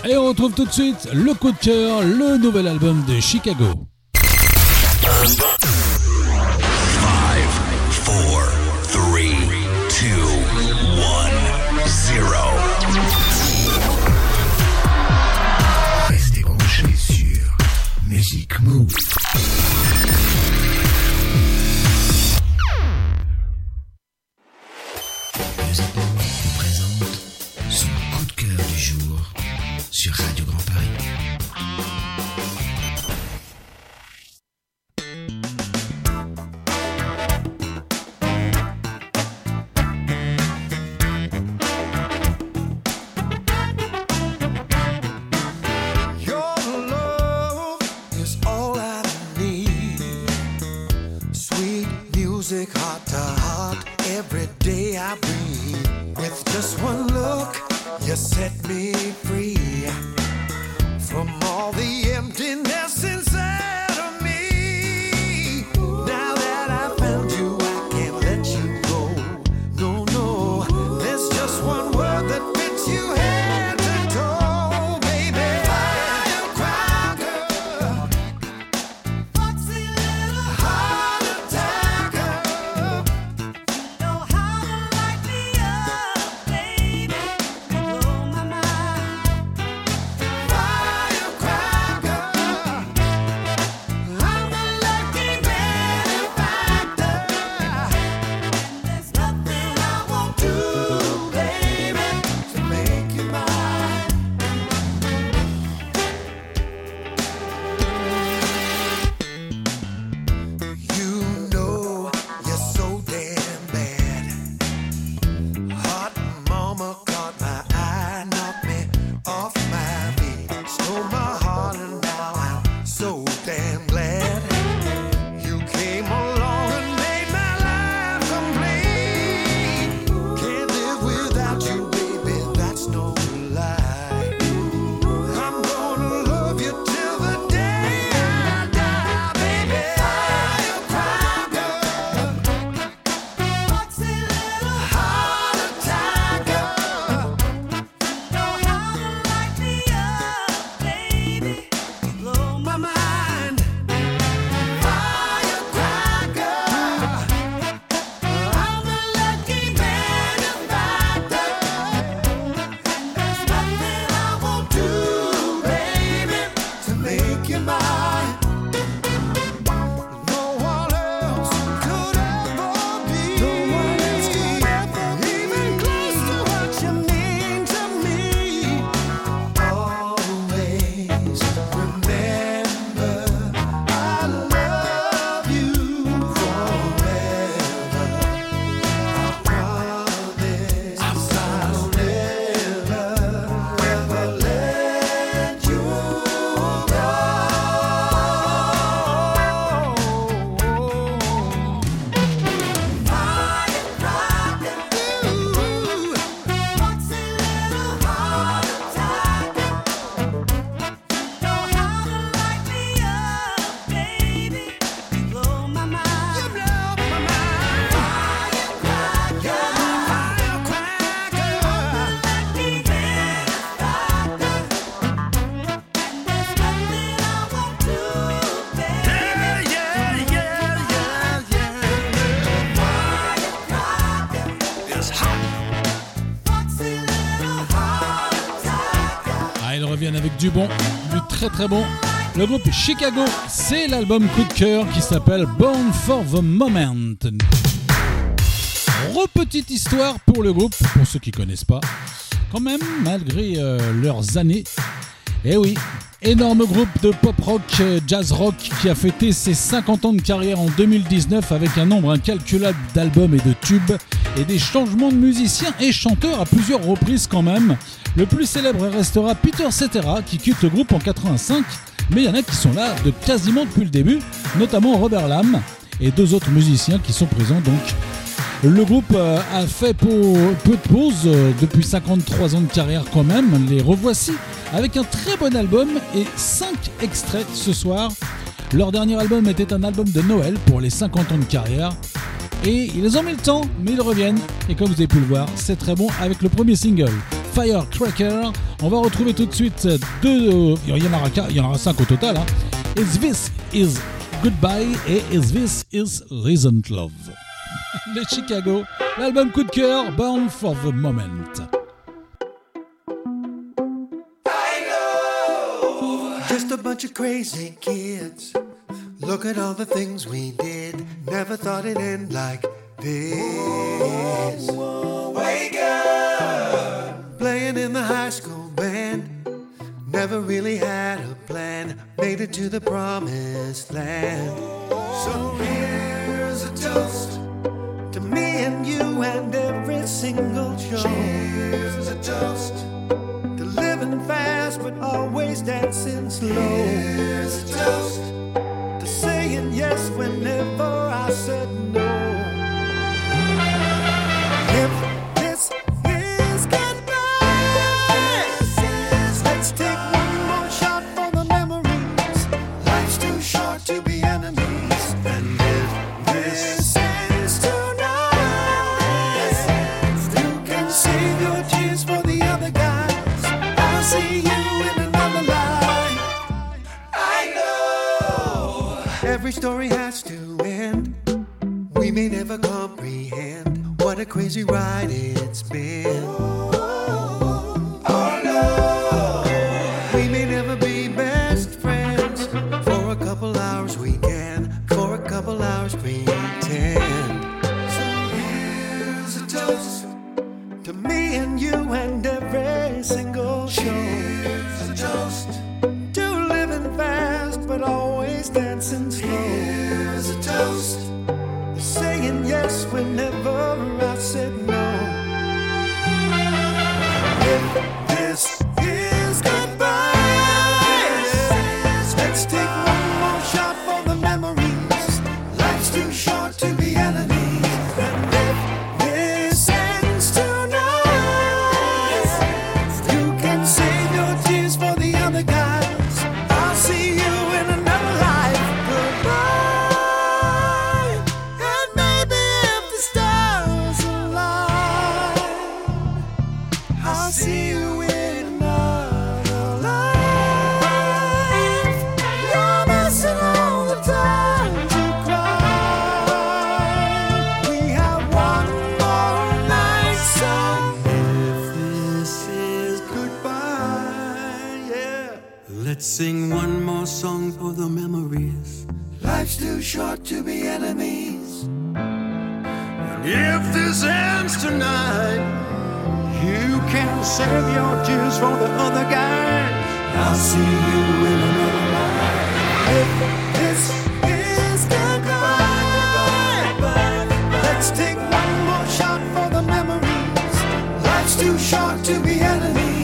Et on retrouve tout de suite le coup de cœur, le nouvel album de Chicago. Très très bon. Le groupe Chicago, c'est l'album coup de cœur qui s'appelle Born for the Moment. Repetite histoire pour le groupe, pour ceux qui connaissent pas. Quand même, malgré euh, leurs années. Eh oui, énorme groupe de pop rock, jazz rock qui a fêté ses 50 ans de carrière en 2019 avec un nombre incalculable d'albums et de tubes et des changements de musiciens et chanteurs à plusieurs reprises quand même. Le plus célèbre restera Peter Cetera qui quitte le groupe en 85, mais il y en a qui sont là de quasiment depuis le début, notamment Robert Lamb et deux autres musiciens qui sont présents donc le groupe euh, a fait peu de pauses euh, depuis 53 ans de carrière quand même. Les revoici avec un très bon album et 5 extraits ce soir. Leur dernier album était un album de Noël pour les 50 ans de carrière. Et ils ont mis le temps, mais ils reviennent. Et comme vous avez pu le voir, c'est très bon avec le premier single, Firecracker. On va retrouver tout de suite deux. il y en aura, il y en aura cinq au total. Hein. Is This Is Goodbye et Is This Is Recent Love? [LAUGHS] Les Chicago, l'album coup de cœur, Born for the Moment. Just a bunch of crazy kids. Look at all the things we did. Never thought it'd end like this. Wake up! Playing in the high school band. Never really had a plan. Made it to the promised land. So here's a toast to me and you and every single show. Cheers a toast to living fast but always dancing slow. Here's a toast to saying yes whenever I said no. May never comprehend what a crazy ride it's been. Oh no, we may never be best friends. For a couple hours we can, for a couple hours pretend. So here's a toast to me and you and every single show. we've never short to be enemies. If this ends tonight, you can save your tears for the other guys. I'll see you in another life. If this is goodbye, let's take one more shot for the memories. Life's too short to be enemies.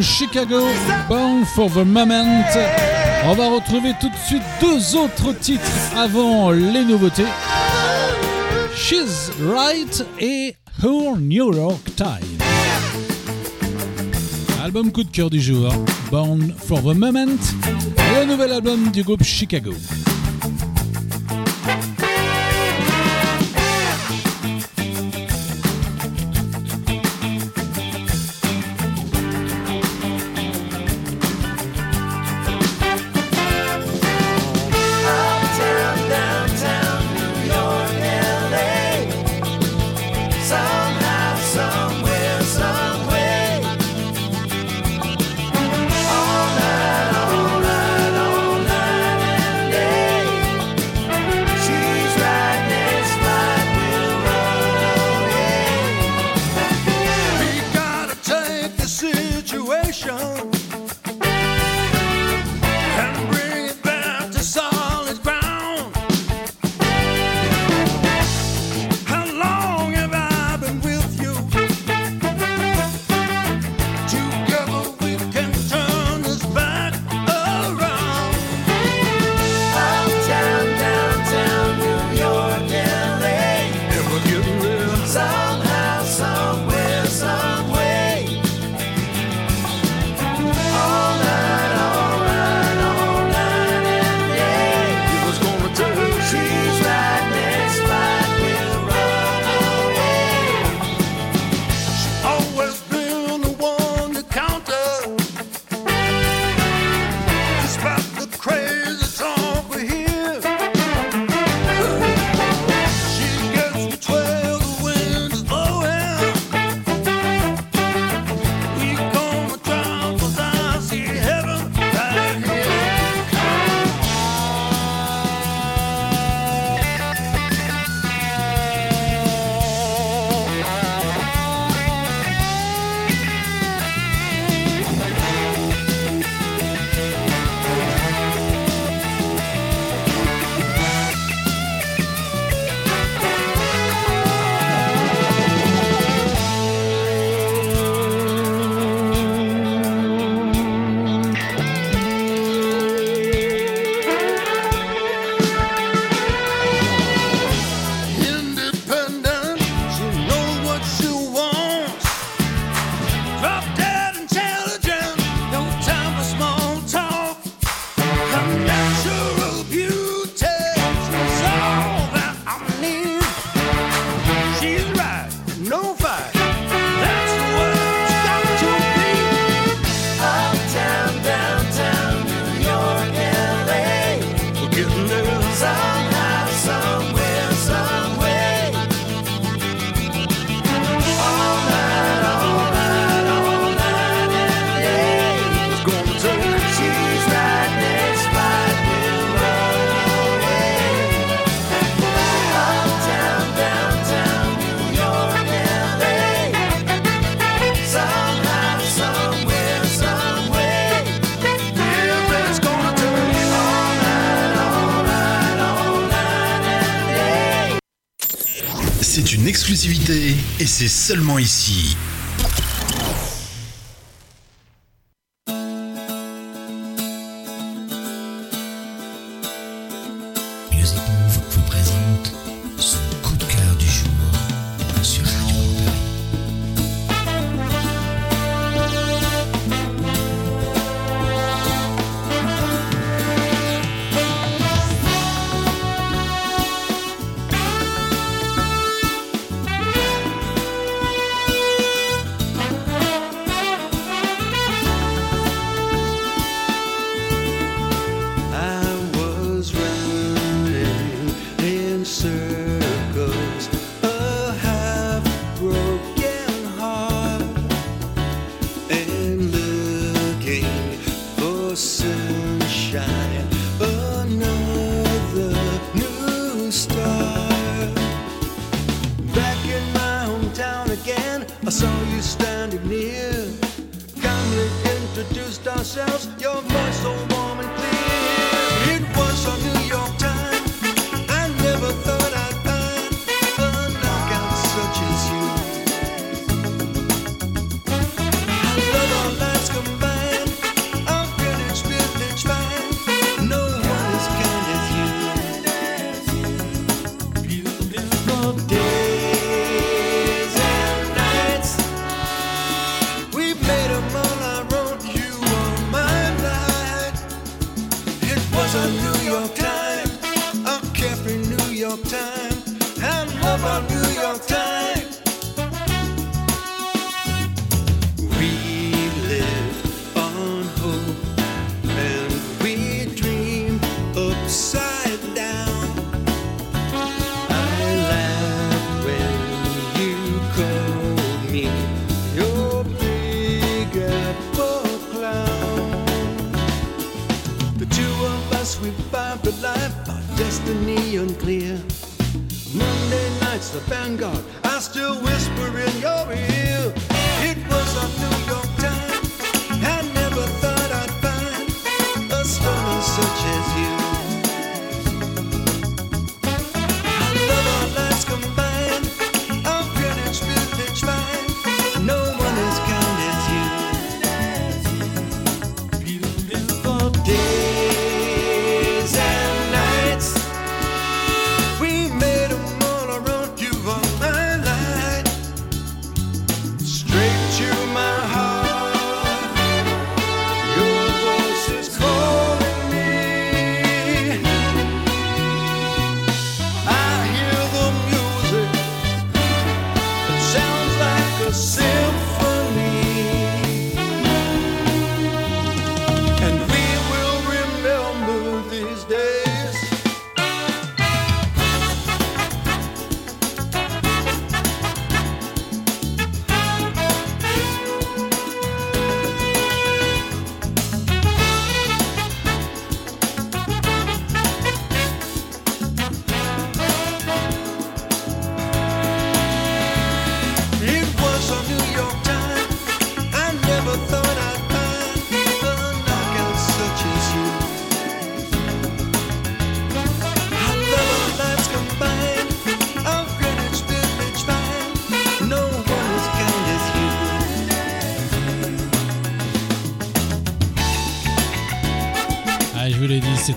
Chicago Bound for the Moment. On va retrouver tout de suite deux autres titres avant les nouveautés. She's Right et Her New York Time. Album coup de cœur du jour, Bound for the Moment, le nouvel album du groupe Chicago. c'est seulement ici.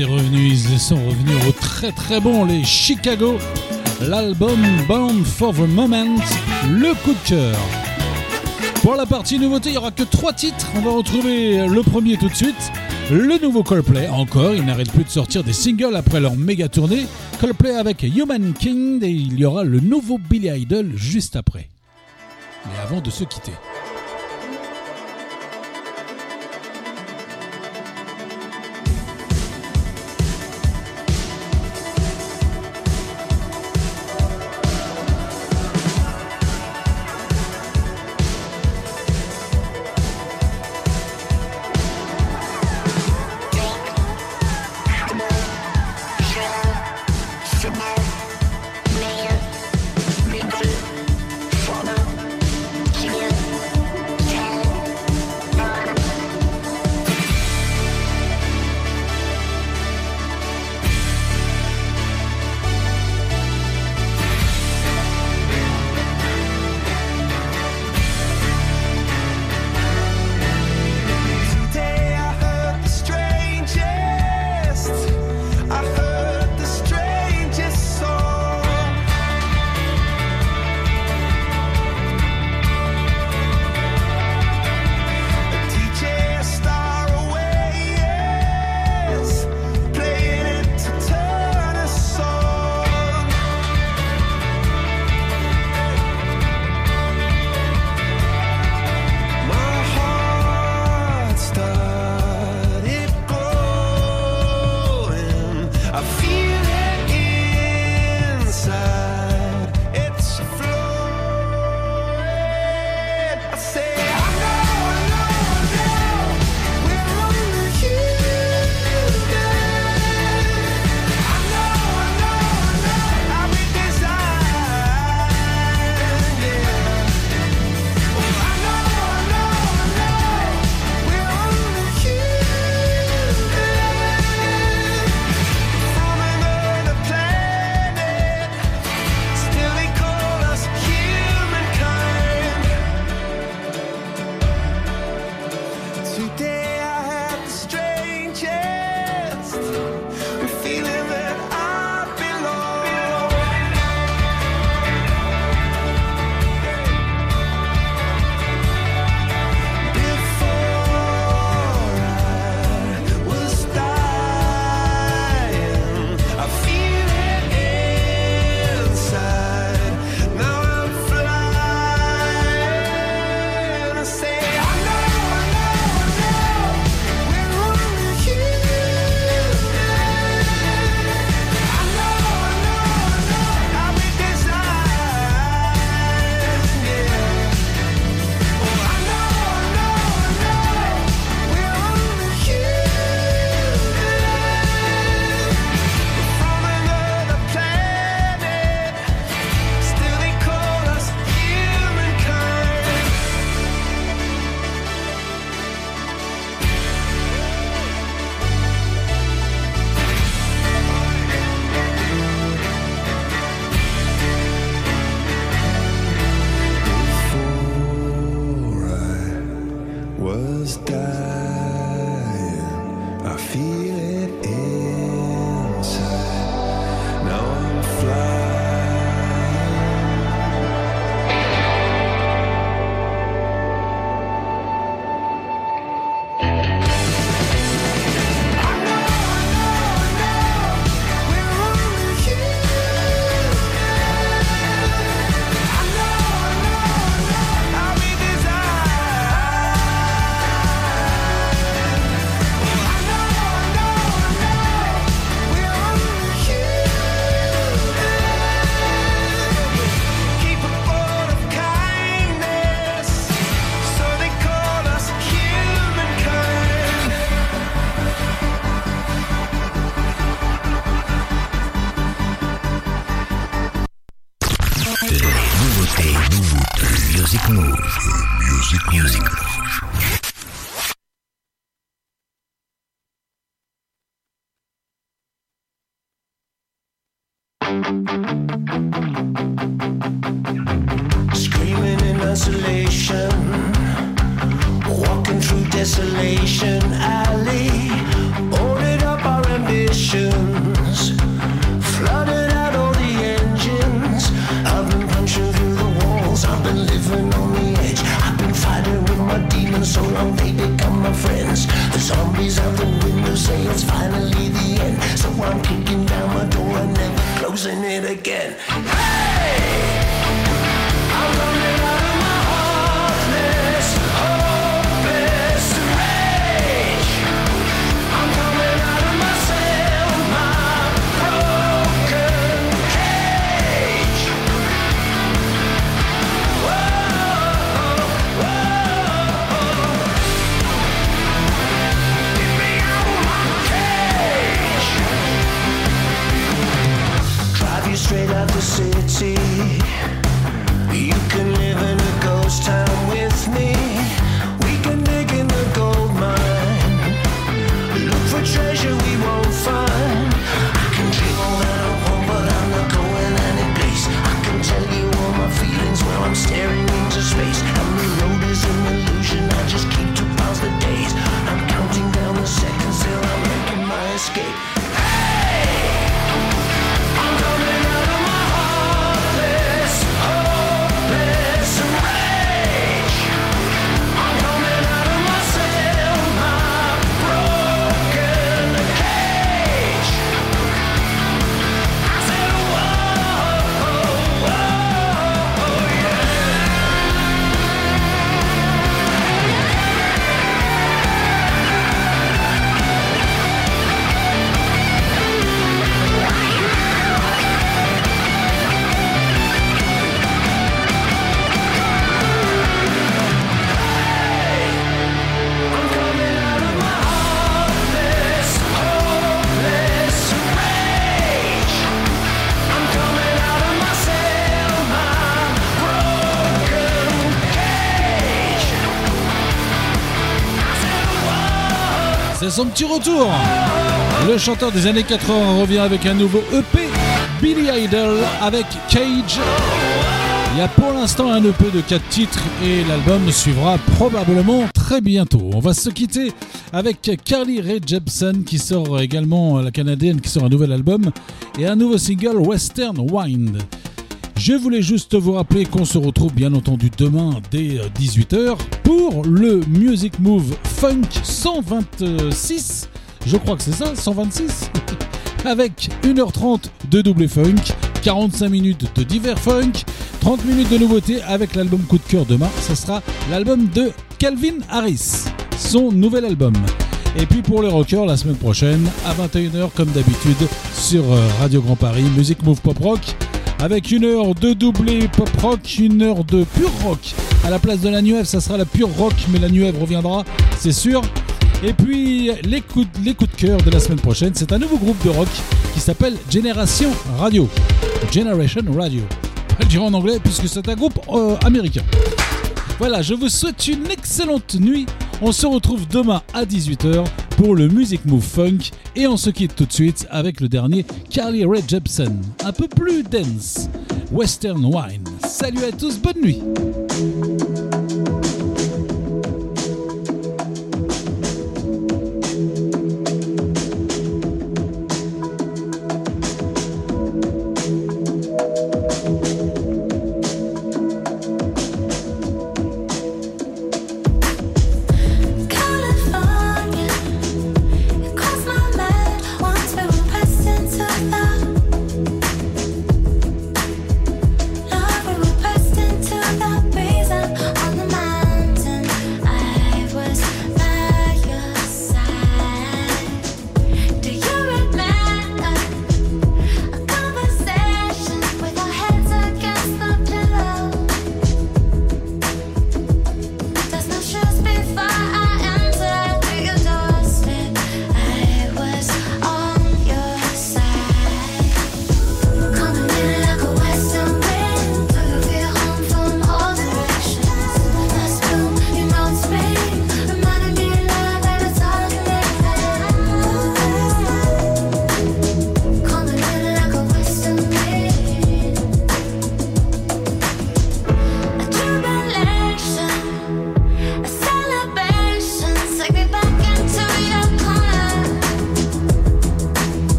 était revenu, ils sont revenus au très très bon les Chicago, l'album Bound for the Moment, le coup de cœur. Pour la partie nouveauté, il n'y aura que trois titres. On va retrouver le premier tout de suite, le nouveau Coldplay. Encore, ils n'arrêtent plus de sortir des singles après leur méga tournée. Coldplay avec Human King et il y aura le nouveau Billy Idol juste après. Mais avant de se quitter. Son petit retour. Le chanteur des années 80 revient avec un nouveau EP, Billy Idol avec Cage. Il y a pour l'instant un EP de 4 titres et l'album suivra probablement très bientôt. On va se quitter avec Carly Rae Jepsen qui sort également, la canadienne, qui sort un nouvel album et un nouveau single Western Wind. Je voulais juste vous rappeler qu'on se retrouve bien entendu demain dès 18h pour le Music Move Funk 126. Je crois que c'est ça, 126 [LAUGHS] Avec 1h30 de double funk, 45 minutes de divers funk, 30 minutes de nouveautés avec l'album coup de cœur demain. Ce sera l'album de Calvin Harris, son nouvel album. Et puis pour les rockers, la semaine prochaine, à 21h comme d'habitude, sur euh, Radio Grand Paris, Music Move Pop Rock avec une heure de doublé pop rock, une heure de pur rock. À la place de la New Wave, ça sera la pure rock, mais la New Wave reviendra, c'est sûr. Et puis les coups, de cœur de la semaine prochaine, c'est un nouveau groupe de rock qui s'appelle Generation Radio. Generation Radio. Le dire en anglais puisque c'est un groupe euh, américain. Voilà, je vous souhaite une excellente nuit. On se retrouve demain à 18h pour le Music Move Funk et on se quitte tout de suite avec le dernier Carly Rae Jepsen, un peu plus dense, Western Wine. Salut à tous, bonne nuit.